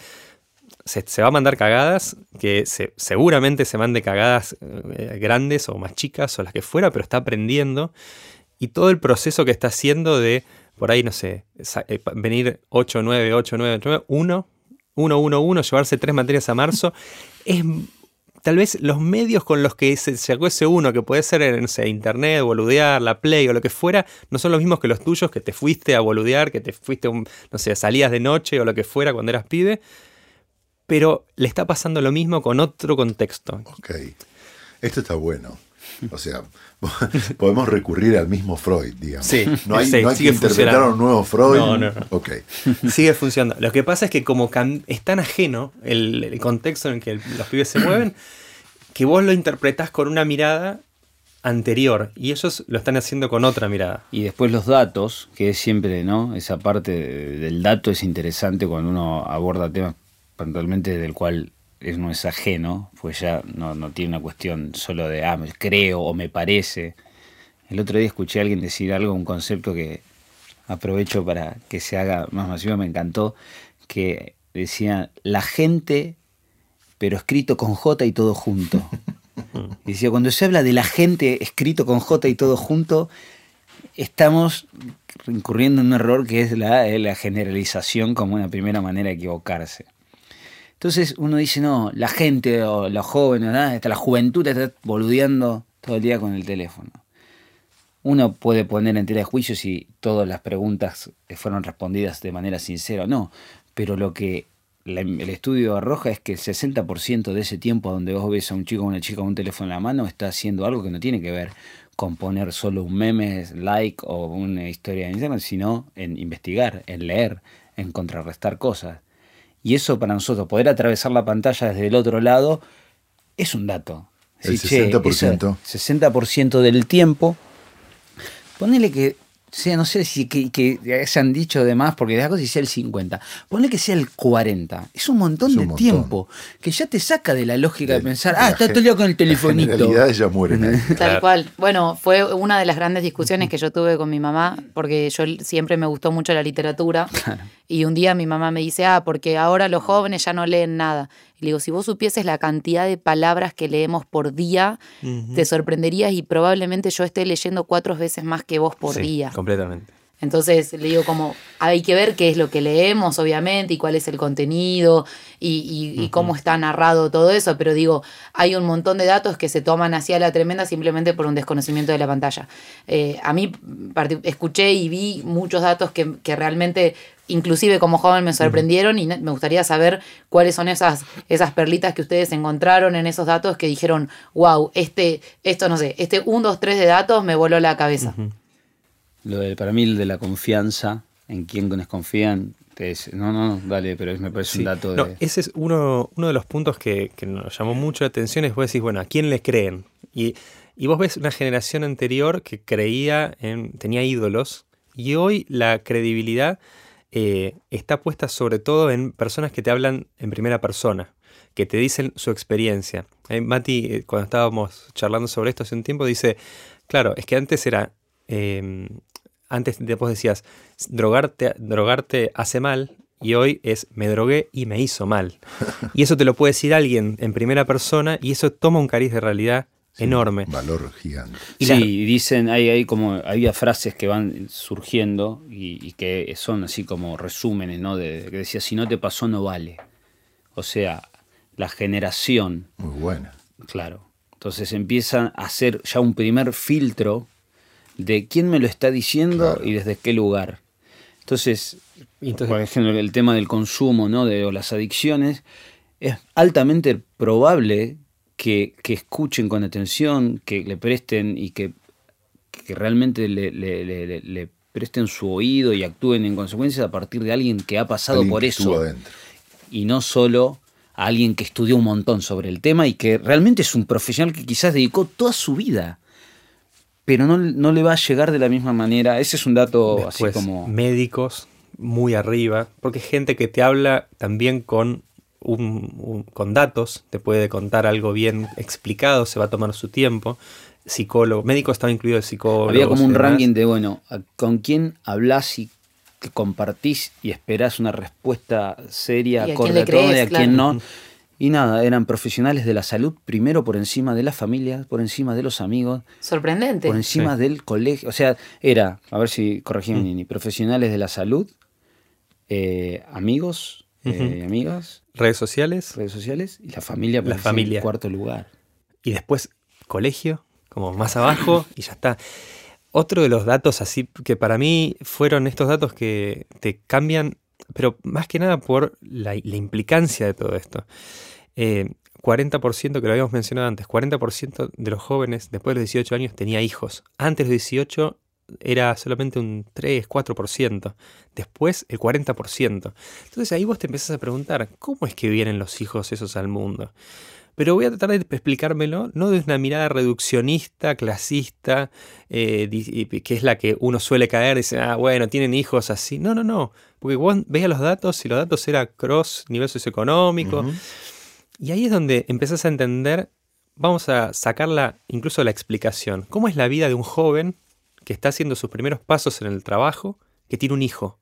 se, va a mandar cagadas, que seguramente se mande cagadas eh, grandes o más chicas o las que fuera, pero está aprendiendo. Y todo el proceso que está haciendo de, por ahí, no sé, eh, venir 8, 9, 8, 9, 9, 1, 1, 1, 1, llevarse tres materias a marzo, <laughs> es tal vez los medios con los que se sacó ese uno, que puede ser, no sé, internet, boludear, la play o lo que fuera, no son los mismos que los tuyos, que te fuiste a boludear, que te fuiste, no sé, salías de noche o lo que fuera cuando eras pibe pero le está pasando lo mismo con otro contexto. Ok, esto está bueno. O sea, <laughs> podemos recurrir al mismo Freud, digamos. Sí, no hay, no hay que interpretar a un nuevo Freud. No, no, no. Ok. <laughs> Sigue funcionando. Lo que pasa es que como es tan ajeno el, contexto en el que los pibes se mueven, que vos lo interpretás con una mirada anterior y ellos lo están haciendo con otra mirada. Y después los datos, que es siempre, ¿no? Esa parte del dato es interesante cuando uno aborda temas puntualmente del cual es, no es ajeno, pues ya no, tiene una cuestión solo de, ah, creo o me parece. El otro día escuché a alguien decir algo, un concepto que aprovecho para que se haga más masivo, me encantó, que decía, la gente, pero escrito con J y todo junto. Y <laughs> decía, cuando se habla de la gente escrito con J y todo junto, estamos incurriendo en un error que es la, la generalización como una primera manera de equivocarse. Entonces uno dice, no, la gente o los jóvenes, hasta la juventud está boludeando todo el día con el teléfono. Uno puede poner en tela de juicio si todas las preguntas fueron respondidas de manera sincera o no, pero lo que el estudio arroja es que el 60% de ese tiempo donde vos ves a un chico o una chica con un teléfono en la mano está haciendo algo que no tiene que ver con poner solo un meme, like o una historia de Instagram, sino en investigar, en leer, en contrarrestar cosas. Y eso para nosotros, poder atravesar la pantalla desde el otro lado, es un dato. El 60%. 60% del tiempo. Ponele que sea, no sé si que, se han dicho de más, porque de cosa y sea el 50. Ponle que sea el 40. Es un montón de tiempo que ya te saca de la lógica de, pensar, ah, está todo el día con el telefonito. En realidad ya mueren. Tal cual. Bueno, fue una de las grandes discusiones que yo tuve con mi mamá, porque yo siempre me gustó mucho la literatura. Y un día mi mamá me dice, ah, porque ahora los jóvenes ya no leen nada. Y le digo, si vos supieses la cantidad de palabras que leemos por día, te sorprenderías y probablemente yo esté leyendo cuatro veces más que vos por día. Completamente. Entonces le digo como, hay que ver qué es lo que leemos, obviamente, y cuál es el contenido, y, cómo está narrado todo eso, pero digo, hay un montón de datos que se toman hacia la tremenda simplemente por un desconocimiento de la pantalla. Eh, a mí escuché y vi muchos datos que, que realmente inclusive como joven me sorprendieron y me gustaría saber cuáles son esas, esas perlitas que ustedes encontraron en esos datos que dijeron, wow, este, esto no sé, este 1, 2, 3 de datos me voló la cabeza. Lo de, para mí el de la confianza, en quién confían, no, no, dale, pero me parece un dato de... ese es uno, uno de los puntos que, nos llamó mucho la atención, es vos decís, bueno, ¿a quién le creen? Y, y vos ves una generación anterior que creía en, tenía ídolos, y hoy la credibilidad eh, está puesta sobre todo en personas que te hablan en primera persona, que te dicen su experiencia. Eh, Mati, eh, cuando estábamos charlando sobre esto hace un tiempo, dice, claro, es que antes era, em, antes vos decías, drogarte, drogarte hace mal, y hoy es me drogué y me hizo mal. <laughs> Y eso te lo puede decir alguien en primera persona y eso toma un cariz de realidad enorme. valor gigante. sí, dicen, hay, hay como, había frases que van surgiendo y, que son así como resúmenes, ¿no? De, que decía, si no te pasó, no vale. O sea, la generación. Muy buena. Claro. Entonces empiezan a hacer ya un primer filtro de quién me lo está diciendo y desde qué lugar. Entonces, por ejemplo, el tema del consumo, ¿no? De, o las adicciones, es altamente probable que, escuchen con atención, que le presten y que, realmente le, presten su oído y actúen en consecuencia a partir de alguien que ha pasado por eso. Y no solo a alguien que estudió un montón sobre el tema y que realmente es un profesional que quizás dedicó toda su vida. Pero no, le va a llegar de la misma manera. Ese es un dato así como. Médicos muy arriba, porque gente que te habla también con con datos, te puede contar algo bien explicado, se va a tomar su tiempo. Psicólogo, médico estaba incluido el psicólogo. Había como un ranking de, bueno, con quién hablas y compartís y esperás una respuesta seria, acorde a todo y a quién no. Y nada, eran profesionales de la salud, primero por encima de la familia, por encima de los amigos. Sorprendente. Por encima del colegio. O sea, era, a ver si corregimos, mm. profesionales de la salud, eh, amigos, eh, amigas. Redes sociales. Redes sociales y la familia, la familia. en cuarto lugar. Y después colegio, como más abajo, <laughs> y ya está. Otro de los datos así que para mí fueron estos datos que te cambian, pero más que nada por la, implicancia de todo esto. 40%, eh, que lo habíamos mencionado antes, 40% de los jóvenes después de los 18 años tenía hijos. Antes de los 18 era solamente un 3, 4%, después el 40%. Entonces ahí vos te empezás a preguntar, ¿cómo es que vienen los hijos esos al mundo? Pero voy a tratar de explicármelo no desde una mirada reduccionista, clasista, eh, que es la que uno suele caer, dice, ah, bueno, tienen hijos así. No, no, no. Porque vos veías los datos y los datos eran cross nivel socioeconómico. Y ahí es donde empezás a entender, vamos a sacarla incluso la explicación. ¿Cómo es la vida de un joven que está haciendo sus primeros pasos en el trabajo, que tiene un hijo.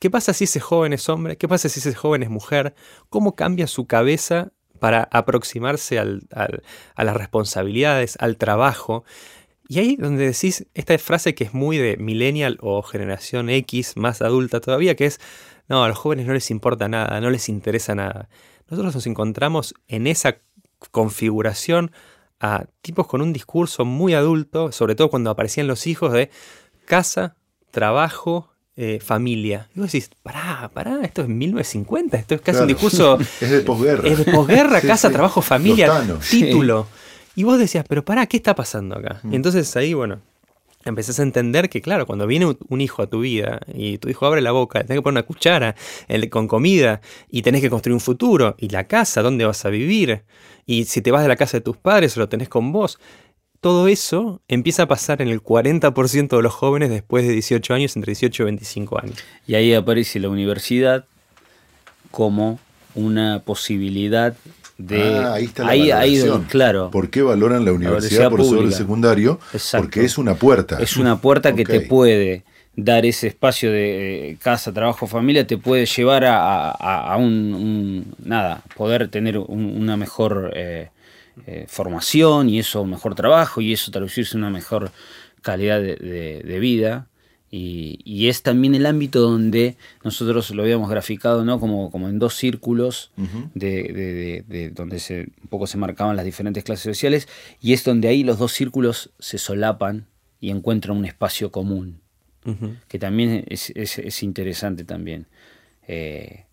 ¿Qué pasa si ese joven es hombre? ¿Qué pasa si ese joven es mujer? ¿Cómo cambia su cabeza para aproximarse a las responsabilidades, al trabajo? Y ahí donde decís esta frase que es muy de millennial o generación X, más adulta todavía, que es, no, a los jóvenes no les importa nada, no les interesa nada. Nosotros nos encontramos en esa configuración a tipos con un discurso muy adulto, sobre todo cuando aparecían los hijos de casa, trabajo, eh, familia. Y vos decís, pará, pará, esto es 1950, esto es casi un discurso... <laughs> es de posguerra. Es de posguerra, <laughs> casa, trabajo, familia, título. Y vos decías, pero pará, ¿qué está pasando acá? Y mm. entonces ahí, bueno, empezás a entender que, claro, cuando viene un hijo a tu vida y tu hijo abre la boca, tenés que poner una cuchara con comida y tenés que construir un futuro y la casa, dónde vas a vivir y si te vas de la casa de tus padres o lo tenés con vos. Todo eso empieza a pasar en el 40% de los jóvenes después de 18 años, entre 18 y 25 años. Y ahí aparece la universidad como una posibilidad de ah, ahí está la claro. ¿Por qué valoran la universidad, por sobre el secundario? Porque es una puerta. Es una puerta que te puede dar ese espacio de eh, casa, trabajo, familia, te puede llevar a, un, nada, poder tener una mejor eh, eh, formación y eso, mejor trabajo y eso traducirse en una mejor calidad de vida. Y, es también el ámbito donde nosotros lo habíamos graficado ¿no? como, como en dos círculos de, donde se, un poco se marcaban las diferentes clases sociales y es donde ahí los dos círculos se solapan y encuentran un espacio común, que también es, es, interesante también. Eh,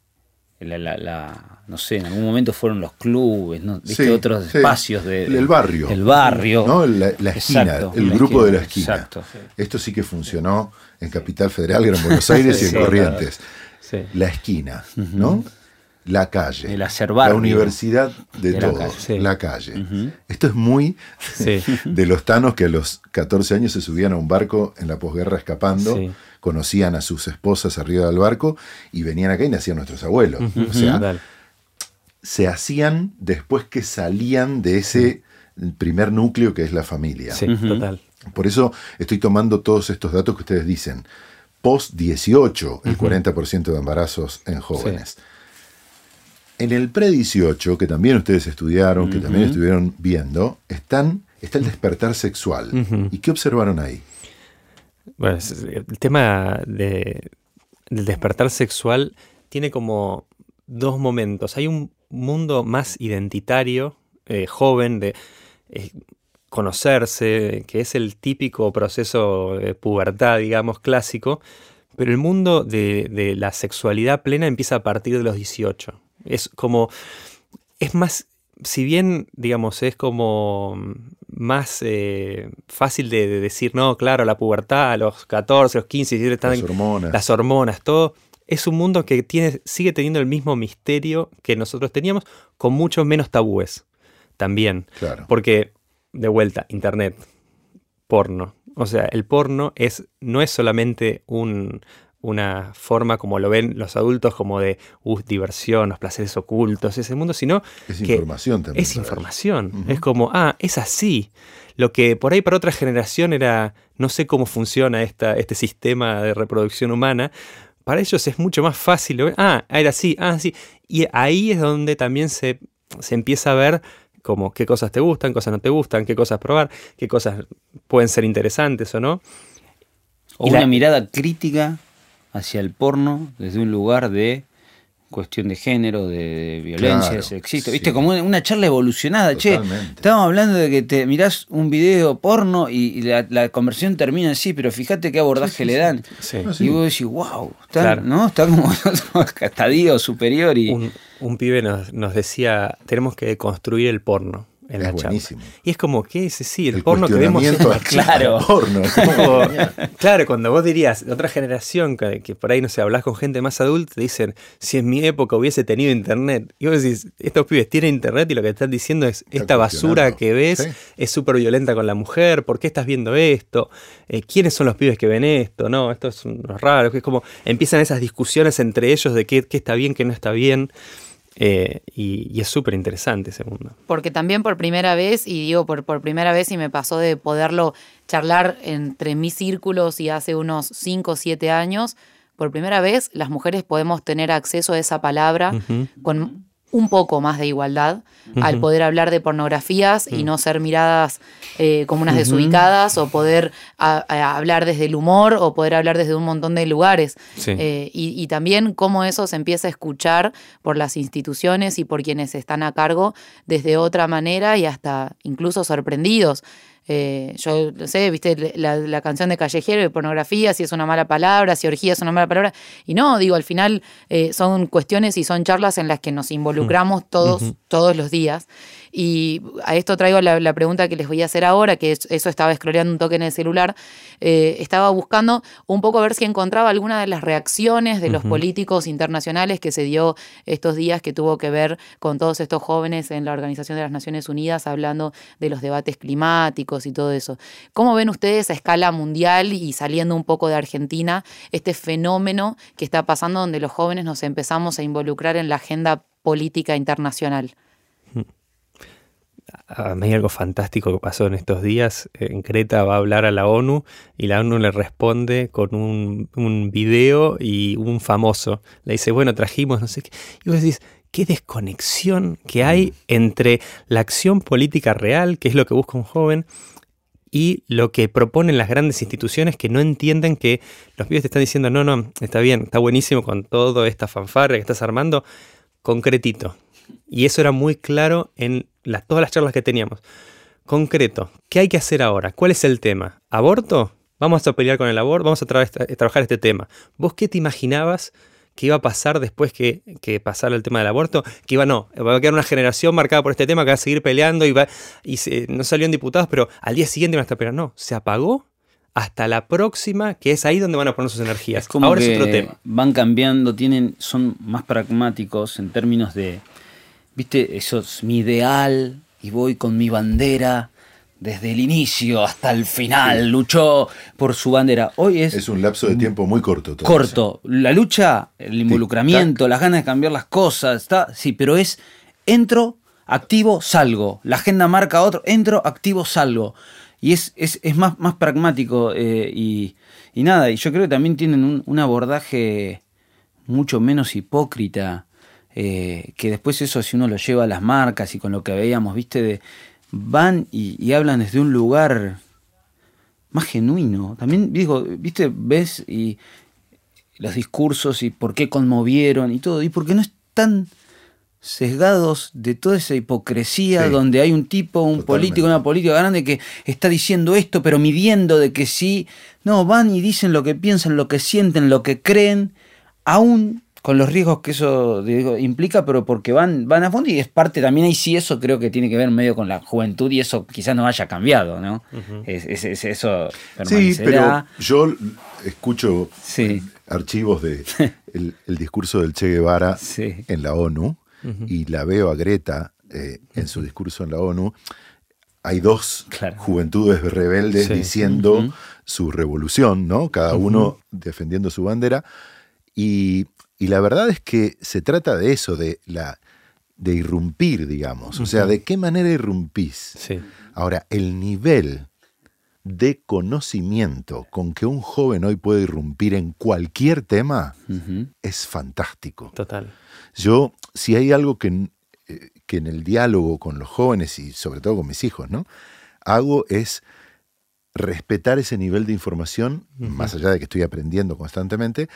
la, no sé, en algún momento fueron los clubes, ¿no? otros espacios del el barrio. El barrio. ¿no? La, esquina, el grupo de la esquina. Esto sí que funcionó en Capital Federal, Gran Buenos <laughs> Aires y en Corrientes. La esquina, ¿no? La calle. El la universidad de, todos. La calle. Esto es muy de los tanos que a los 14 años se subían a un barco en la posguerra escapando conocían a sus esposas arriba del barco y venían acá y nacían nuestros abuelos. O sea, se hacían después que salían de ese primer núcleo que es la familia. Sí, total. Por eso estoy tomando todos estos datos que ustedes dicen. Post 18, el 40% de embarazos en jóvenes. En el pre-18, que también ustedes estudiaron, que también estuvieron viendo, están, está el despertar sexual. ¿Y qué observaron ahí? Bueno, el tema de, del despertar sexual tiene como dos momentos. Hay un mundo más identitario, eh, joven, de eh, conocerse, que es el típico proceso de pubertad, digamos, clásico, pero el mundo de, de la sexualidad plena empieza a partir de los 18. Es como, es más si bien, digamos, es como más eh, fácil de, decir, no, claro, la pubertad, a los 14, los 15, 17 están las hormonas. las hormonas, todo, es un mundo que tiene, sigue teniendo el mismo misterio que nosotros teníamos, con muchos menos tabúes también. Claro. Porque, de vuelta, internet, porno. O sea, el porno es, no es solamente un, una forma como lo ven los adultos, como de uh, diversión, los placeres ocultos, ese mundo, sino es información también. Es información. Es como, ah, es así. Lo que por ahí para otra generación era, no sé cómo funciona esta, este sistema de reproducción humana, para ellos es mucho más fácil. Ah, era así, ah, sí. Y ahí es donde también se, se empieza a ver como qué cosas te gustan, cosas no te gustan, qué cosas probar, qué cosas pueden ser interesantes o no. O una mirada crítica hacia el porno desde un lugar de cuestión de género, de, violencia, sexista. Viste, como una charla evolucionada. Che, estábamos hablando de que te mirás un video porno y, la, conversión termina así, pero fíjate qué abordaje le dan. Y vos decís, wow, está, ¿no? está como <laughs> otro estadio superior. Y... Un, un pibe nos, nos decía, tenemos que construir el porno en es buenísimo. Y es como, ¿qué es? Sí, el, porno que vemos es claro. Porno, claro, cuando vos dirías, otra generación, que, por ahí, no sé, hablas con gente más adulta, te dicen, si en mi época hubiese tenido internet. Y vos decís, estos pibes tienen internet y lo que están diciendo es, esta basura que ves es súper violenta con la mujer, ¿por qué estás viendo esto? Eh, ¿Quiénes son los pibes que ven esto? No, esto es raro. Es como, empiezan esas discusiones entre ellos de qué, qué está bien, qué no está bien. Eh, y, es súper interesante ese mundo. Porque también por primera vez, y digo por, por primera vez y me pasó de poderlo charlar entre mis círculos y hace unos 5 o 7 años, por primera vez las mujeres podemos tener acceso a esa palabra con un poco más de igualdad al poder hablar de pornografías y mm. no ser miradas eh, como unas desubicadas o poder hablar desde el humor o poder hablar desde un montón de lugares. Eh, y, también cómo eso se empieza a escuchar por las instituciones y por quienes están a cargo desde otra manera y hasta incluso sorprendidos. Eh, yo no sé, viste la, canción de Callejero de pornografía, si es una mala palabra, si orgía es una mala palabra. Y no, digo, al final eh, son cuestiones y son charlas en las que nos involucramos todos, todos los días. Y a esto traigo la, pregunta que les voy a hacer ahora, que eso estaba escroleando un toque en el celular. Eh, estaba buscando un poco a ver si encontraba alguna de las reacciones de los políticos internacionales que se dio estos días que tuvo que ver con todos estos jóvenes en la Organización de las Naciones Unidas hablando de los debates climáticos y todo eso. ¿Cómo ven ustedes a escala mundial y saliendo un poco de Argentina este fenómeno que está pasando donde los jóvenes nos empezamos a involucrar en la agenda política internacional? A mí algo fantástico que pasó en estos días. En Creta va a hablar a la ONU y la ONU le responde con un, un video y un famoso. Le dice, bueno, trajimos no sé qué. Y vos decís, qué desconexión que hay entre la acción política real, que es lo que busca un joven, y lo que proponen las grandes instituciones que no entienden que los pibes te están diciendo, no, no, está bien, está buenísimo con toda esta fanfarria que estás armando, concretito. Y eso era muy claro en todas las charlas que teníamos. Concreto, ¿qué hay que hacer ahora? ¿Cuál es el tema? ¿Aborto? Vamos a pelear con el aborto, vamos a trabajar este tema. ¿Vos qué te imaginabas que iba a pasar después que, pasara el tema del aborto? Que iba, no, va a quedar una generación marcada por este tema que va a seguir peleando y, va, y no salieron diputados, pero al día siguiente van a estar peleando. No, se apagó hasta la próxima, que es ahí donde van a poner sus energías. Ahora es otro tema. Van cambiando, tienen, son más pragmáticos en términos de viste, eso es mi ideal y voy con mi bandera desde el inicio hasta el final, luchó por su bandera. Hoy es... Es un lapso de tiempo muy corto. corto. La lucha, el involucramiento, las ganas de cambiar las cosas, está, sí, pero es entro, activo, salgo. La agenda marca otro, entro, activo, salgo. Y es, es, más, más pragmático eh, y, nada, y yo creo que también tienen un, un abordaje mucho menos hipócrita eh, que después eso si uno lo lleva a las marcas y con lo que veíamos, viste, de, van y, hablan desde un lugar más genuino. También digo, viste, ves y los discursos y por qué conmovieron y todo, y por qué no están sesgados de toda esa hipocresía donde hay un tipo, un político, una política grande que está diciendo esto, pero midiendo de que sí. No, van y dicen lo que piensan, lo que sienten, lo que creen, aún con los riesgos que eso implica, pero porque van, van a fondo y es parte también ahí sí eso creo que tiene que ver medio con la juventud y eso quizás no haya cambiado, ¿no? es, eso Sí, pero yo escucho archivos de <laughs> el, discurso del Che Guevara en la ONU y la veo a Greta eh, en su discurso en la ONU. Hay dos juventudes rebeldes diciendo su revolución, ¿no? Cada uno defendiendo su bandera. Y y la verdad es que se trata de eso, de, la, de irrumpir, digamos. O sea, ¿de qué manera irrumpís? Ahora, el nivel de conocimiento con que un joven hoy puede irrumpir en cualquier tema es fantástico. Total. Yo, si hay algo que, eh, que en el diálogo con los jóvenes y sobre todo con mis hijos, ¿no? Hago es respetar ese nivel de información, más allá de que estoy aprendiendo constantemente,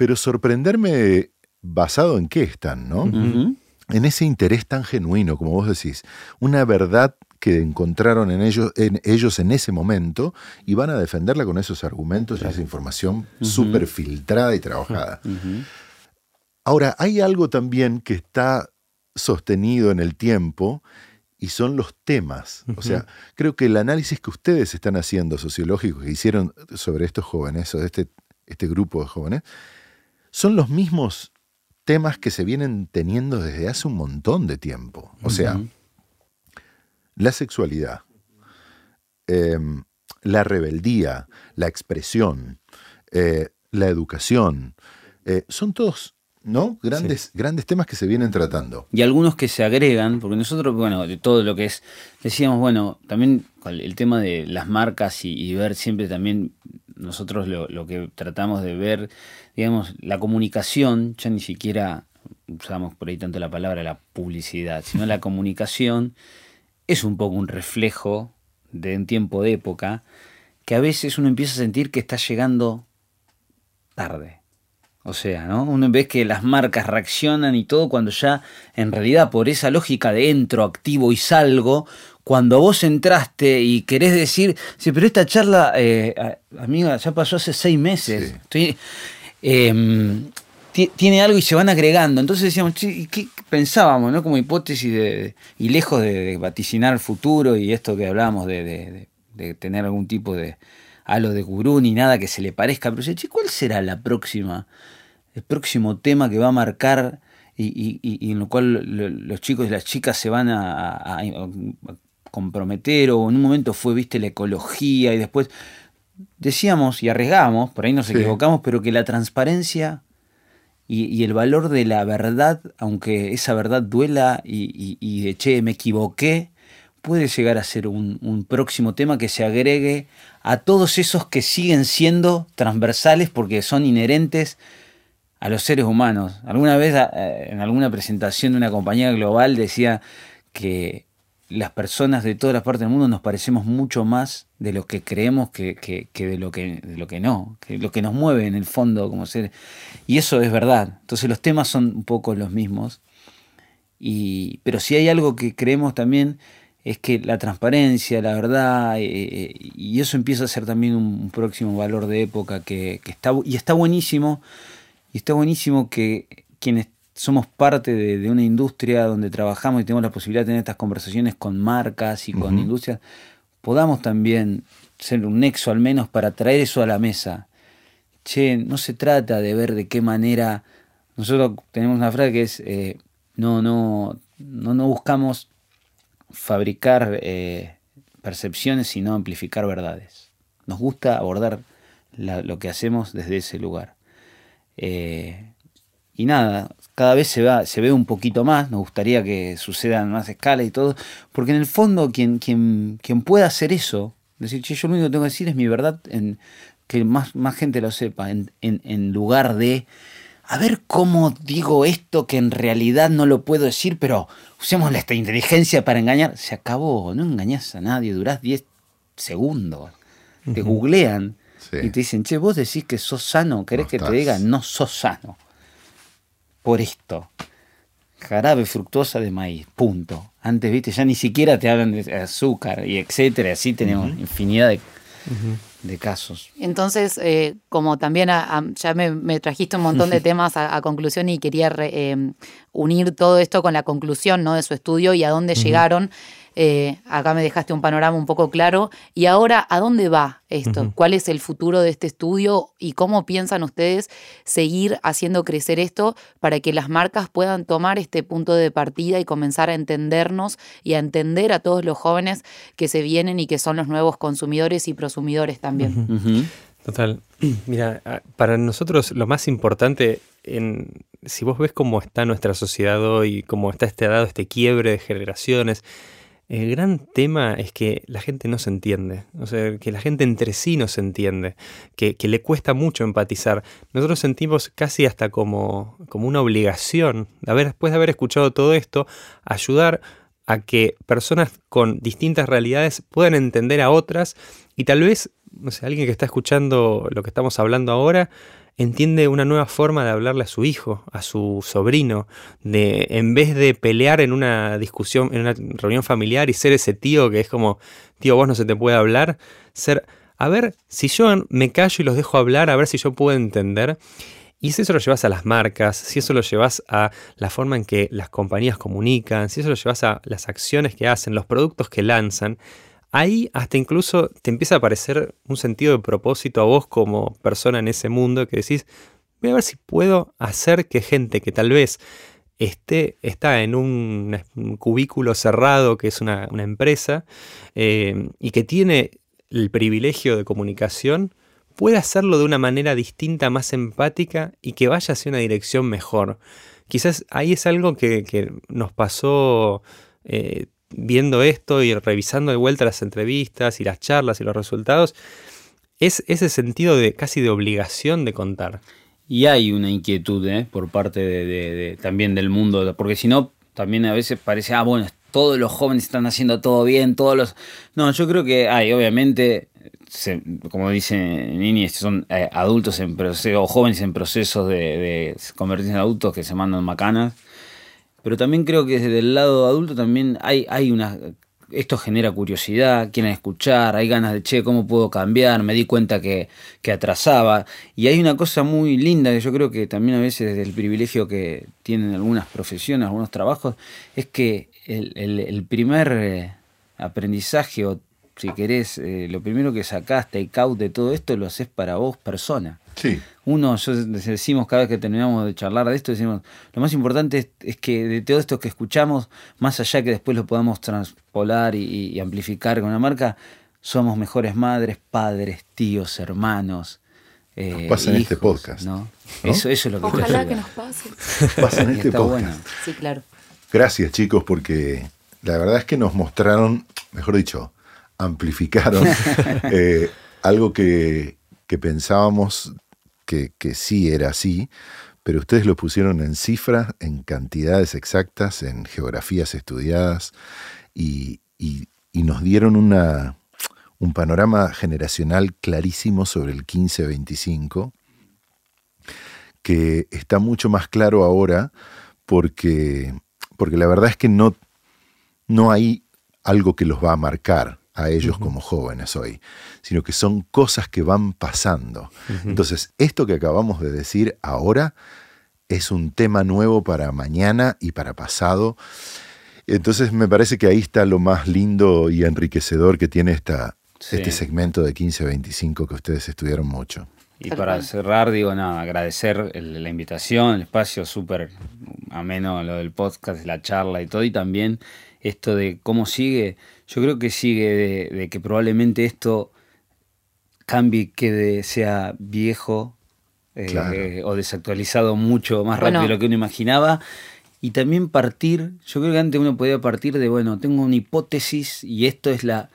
pero sorprenderme basado en qué están, ¿no? En ese interés tan genuino, como vos decís, una verdad que encontraron en ellos, en ellos en ese momento y van a defenderla con esos argumentos y esa información súper filtrada y trabajada. Ahora, hay algo también que está sostenido en el tiempo y son los temas. O sea, creo que el análisis que ustedes están haciendo sociológico, que hicieron sobre estos jóvenes, o este, este grupo de jóvenes, son los mismos temas que se vienen teniendo desde hace un montón de tiempo. O sea, la sexualidad, em, la rebeldía, la expresión, eh, la educación, eh, son todos ¿no? Grandes, grandes temas que se vienen tratando. Y algunos que se agregan, porque nosotros, bueno, de todo lo que es, decíamos, bueno, también el tema de las marcas y, ver siempre también nosotros lo, lo, que tratamos de ver, digamos, la comunicación, ya ni siquiera usamos por ahí tanto la palabra la publicidad, sino la <laughs> comunicación es un poco un reflejo de un tiempo de época que a veces uno empieza a sentir que está llegando tarde O sea, ¿no? Uno ve que las marcas reaccionan y todo cuando ya, en realidad, por esa lógica de entro, activo y salgo, cuando vos entraste y querés decir, sí, pero esta charla, eh, amiga, ya pasó hace seis meses. Em, tiene algo y se van agregando. Entonces decíamos, ¿qué pensábamos, no? Como hipótesis de, y lejos de, vaticinar el futuro y esto que hablábamos de, tener algún tipo de halo de gurú ni nada que se le parezca, pero che, ¿cuál será la próxima, el próximo tema que va a marcar y, en lo cual los chicos y las chicas se van a comprometer o en un momento fue, viste, la ecología y después decíamos y arriesgamos, por ahí nos equivocamos, pero que la transparencia y, el valor de la verdad, aunque esa verdad duela y, de che, me equivoqué, puede llegar a ser un, próximo tema que se agregue a todos esos que siguen siendo transversales porque son inherentes a los seres humanos. Alguna vez eh, en alguna presentación de una compañía global decía que las personas de todas las partes del mundo nos parecemos mucho más de lo que creemos que, de, lo que, lo que no, que lo que nos mueve en el fondo como ser. Y eso es verdad. Entonces los temas son un poco los mismos. Y, pero si hay algo que creemos también es que la transparencia, la verdad, eh, eh, y eso empieza a ser también un, próximo valor de época que, que, está, y está buenísimo, y está buenísimo que quienes somos parte de, una industria donde trabajamos y tenemos la posibilidad de tener estas conversaciones con marcas y con industrias, podamos también ser un nexo al menos para traer eso a la mesa. Che, no se trata de ver de qué manera. Nosotros tenemos una frase que es eh, no, no, no, no buscamos fabricar eh, percepciones, sino amplificar verdades. Nos gusta abordar lo que hacemos desde ese lugar. Eh, y nada, cada vez se, va, se ve un poquito más, nos gustaría que suceda en más escala y todo, porque en el fondo quien, quien, quien pueda hacer eso, decir, che, yo lo único que tengo que decir es mi verdad, en, que más, más gente lo sepa, en, en, lugar de, a ver cómo digo esto que en realidad no lo puedo decir, pero usemos esta inteligencia para engañar, se acabó, no engañas a nadie, durás 10 segundos, te googlean y te dicen, che, vos decís que sos sano, ¿querés que te diga no sos sano? Por esto. Jarabe fructosa de maíz, punto. Antes, viste, ya ni siquiera te hablan de azúcar y etcétera. Así tenemos infinidad de, casos. Entonces, eh, como también ya me, trajiste un montón de <laughs> temas a, conclusión y quería eh, unir todo esto con la conclusión ¿no? de su estudio y a dónde llegaron. Eh, acá me dejaste un panorama un poco claro. Y ahora, ¿a dónde va esto? ¿Cuál es el futuro de este estudio y cómo piensan ustedes seguir haciendo crecer esto para que las marcas puedan tomar este punto de partida y comenzar a entendernos y a entender a todos los jóvenes que se vienen y que son los nuevos consumidores y prosumidores también? Total. <clears throat> Mira, para nosotros lo más importante, en, si vos ves cómo está nuestra sociedad hoy, cómo está este dado, este quiebre de generaciones, el gran tema es que la gente no se entiende, o sea, que la gente entre sí no se entiende, que, le cuesta mucho empatizar. Nosotros sentimos casi hasta como, como una obligación, de haber, después de haber escuchado todo esto, ayudar a que personas con distintas realidades puedan entender a otras y tal vez, no sé, alguien que está escuchando lo que estamos hablando ahora, entiende una nueva forma de hablarle a su hijo, a su sobrino, de en vez de pelear en una discusión, en una reunión familiar y ser ese tío que es como, tío, vos no se te puede hablar, ser, a ver, si yo me callo y los dejo hablar, a ver si yo puedo entender. Y si eso lo llevas a las marcas, si eso lo llevas a la forma en que las compañías comunican, si eso lo llevas a las acciones que hacen, los productos que lanzan, ahí hasta incluso te empieza a aparecer un sentido de propósito a vos como persona en ese mundo que decís, voy a ver si puedo hacer que gente que tal vez esté, está en un, cubículo cerrado que es una, empresa eh, y que tiene el privilegio de comunicación, pueda hacerlo de una manera distinta, más empática y que vaya hacia una dirección mejor. Quizás ahí es algo que, nos pasó eh, viendo esto y revisando de vuelta las entrevistas y las charlas y los resultados, es ese sentido de casi de obligación de contar. Y hay una inquietud ¿eh? por parte de, también del mundo, porque si no, también a veces parece, ah, bueno, todos los jóvenes están haciendo todo bien, todos los... No, yo creo que hay, obviamente, como dice Nini, son eh, adultos en proceso, o jóvenes en procesos de, de, convertirse en adultos que se mandan macanas. Pero también creo que desde el lado adulto también hay, hay una esto genera curiosidad, quieren escuchar, hay ganas de, che, ¿cómo puedo cambiar? Me di cuenta que, que, atrasaba. Y hay una cosa muy linda que yo creo que también a veces desde el privilegio que tienen algunas profesiones, algunos trabajos, es que el, el, primer eh, aprendizaje o si querés, eh, lo primero que sacaste y out de todo esto lo haces para vos, persona. Sí. Uno, yo decimos cada vez que terminamos de charlar de esto, decimos, lo más importante es, que de todo esto que escuchamos, más allá que después lo podamos transpolar y, amplificar con la marca, somos mejores madres, padres, tíos, hermanos. Eh, pasa en este podcast. ¿no? Eso, eso es lo que Ojalá que nos pase. <laughs> Pasa en este podcast. Sí, claro. Gracias, chicos, porque la verdad es que nos mostraron, mejor dicho, amplificaron <laughs> eh, algo que, pensábamos que, sí era así, pero ustedes lo pusieron en cifras, en cantidades exactas, en geografías estudiadas y, nos dieron una, un panorama generacional clarísimo sobre el 15-25, que está mucho más claro ahora porque, porque la verdad es que no, no hay algo que los va a marcar a ellos como jóvenes hoy, sino que son cosas que van pasando. Entonces, esto que acabamos de decir ahora es un tema nuevo para mañana y para pasado. Entonces, me parece que ahí está lo más lindo y enriquecedor que tiene esta, este segmento de 15-25 que ustedes estudiaron mucho. Y para cerrar, digo, nada, agradecer la invitación, el espacio súper ameno, lo del podcast, la charla y todo, y también esto de cómo sigue, yo creo que sigue de, que probablemente esto cambie, que sea viejo eh, o desactualizado mucho más rápido de lo que uno imaginaba. Y también partir, yo creo que antes uno podía partir de, bueno, tengo una hipótesis y esto es la...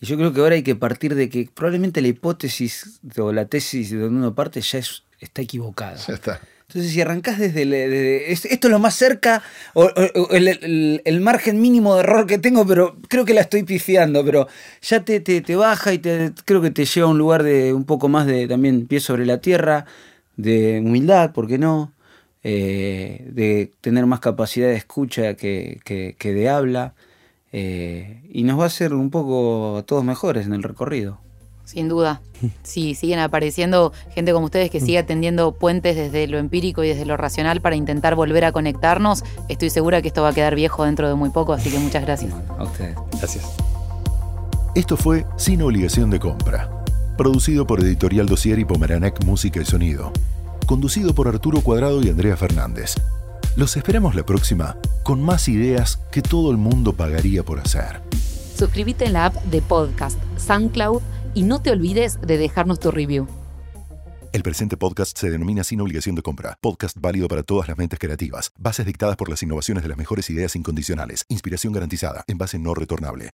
Y yo creo que ahora hay que partir de que probablemente la hipótesis o la tesis de donde uno parte ya está equivocada. Ya está. Entonces, si arrancás desde, esto es lo más cerca, o, el, margen mínimo de error que tengo, pero creo que la estoy pifiando, pero ya te, te, baja y te, creo que te lleva a un lugar de un poco más de también pie sobre la tierra, de humildad, ¿por qué no? Eh, de tener más capacidad de escucha que, que, de habla, eh, y nos va a hacer un poco todos mejores en el recorrido. Sin duda. <laughs> Sí, siguen apareciendo gente como ustedes que sigue atendiendo puentes desde lo empírico y desde lo racional para intentar volver a conectarnos. Estoy segura que esto va a quedar viejo dentro de muy poco, así que muchas gracias. a ustedes. Gracias. Esto fue Sin Obligación de Compra, producido por Editorial Dossier y Pomeranek Música y Sonido, conducido por Arturo Cuadrado y Andrea Fernández. Los esperamos la próxima con más ideas que todo el mundo pagaría por hacer. Suscríbete en la app de podcast SoundCloud y no te olvides de dejarnos tu review. El presente podcast se denomina Sin obligación de compra. Podcast válido para todas las mentes creativas. Bases dictadas por las innovaciones de las mejores ideas incondicionales. Inspiración garantizada. En base no retornable.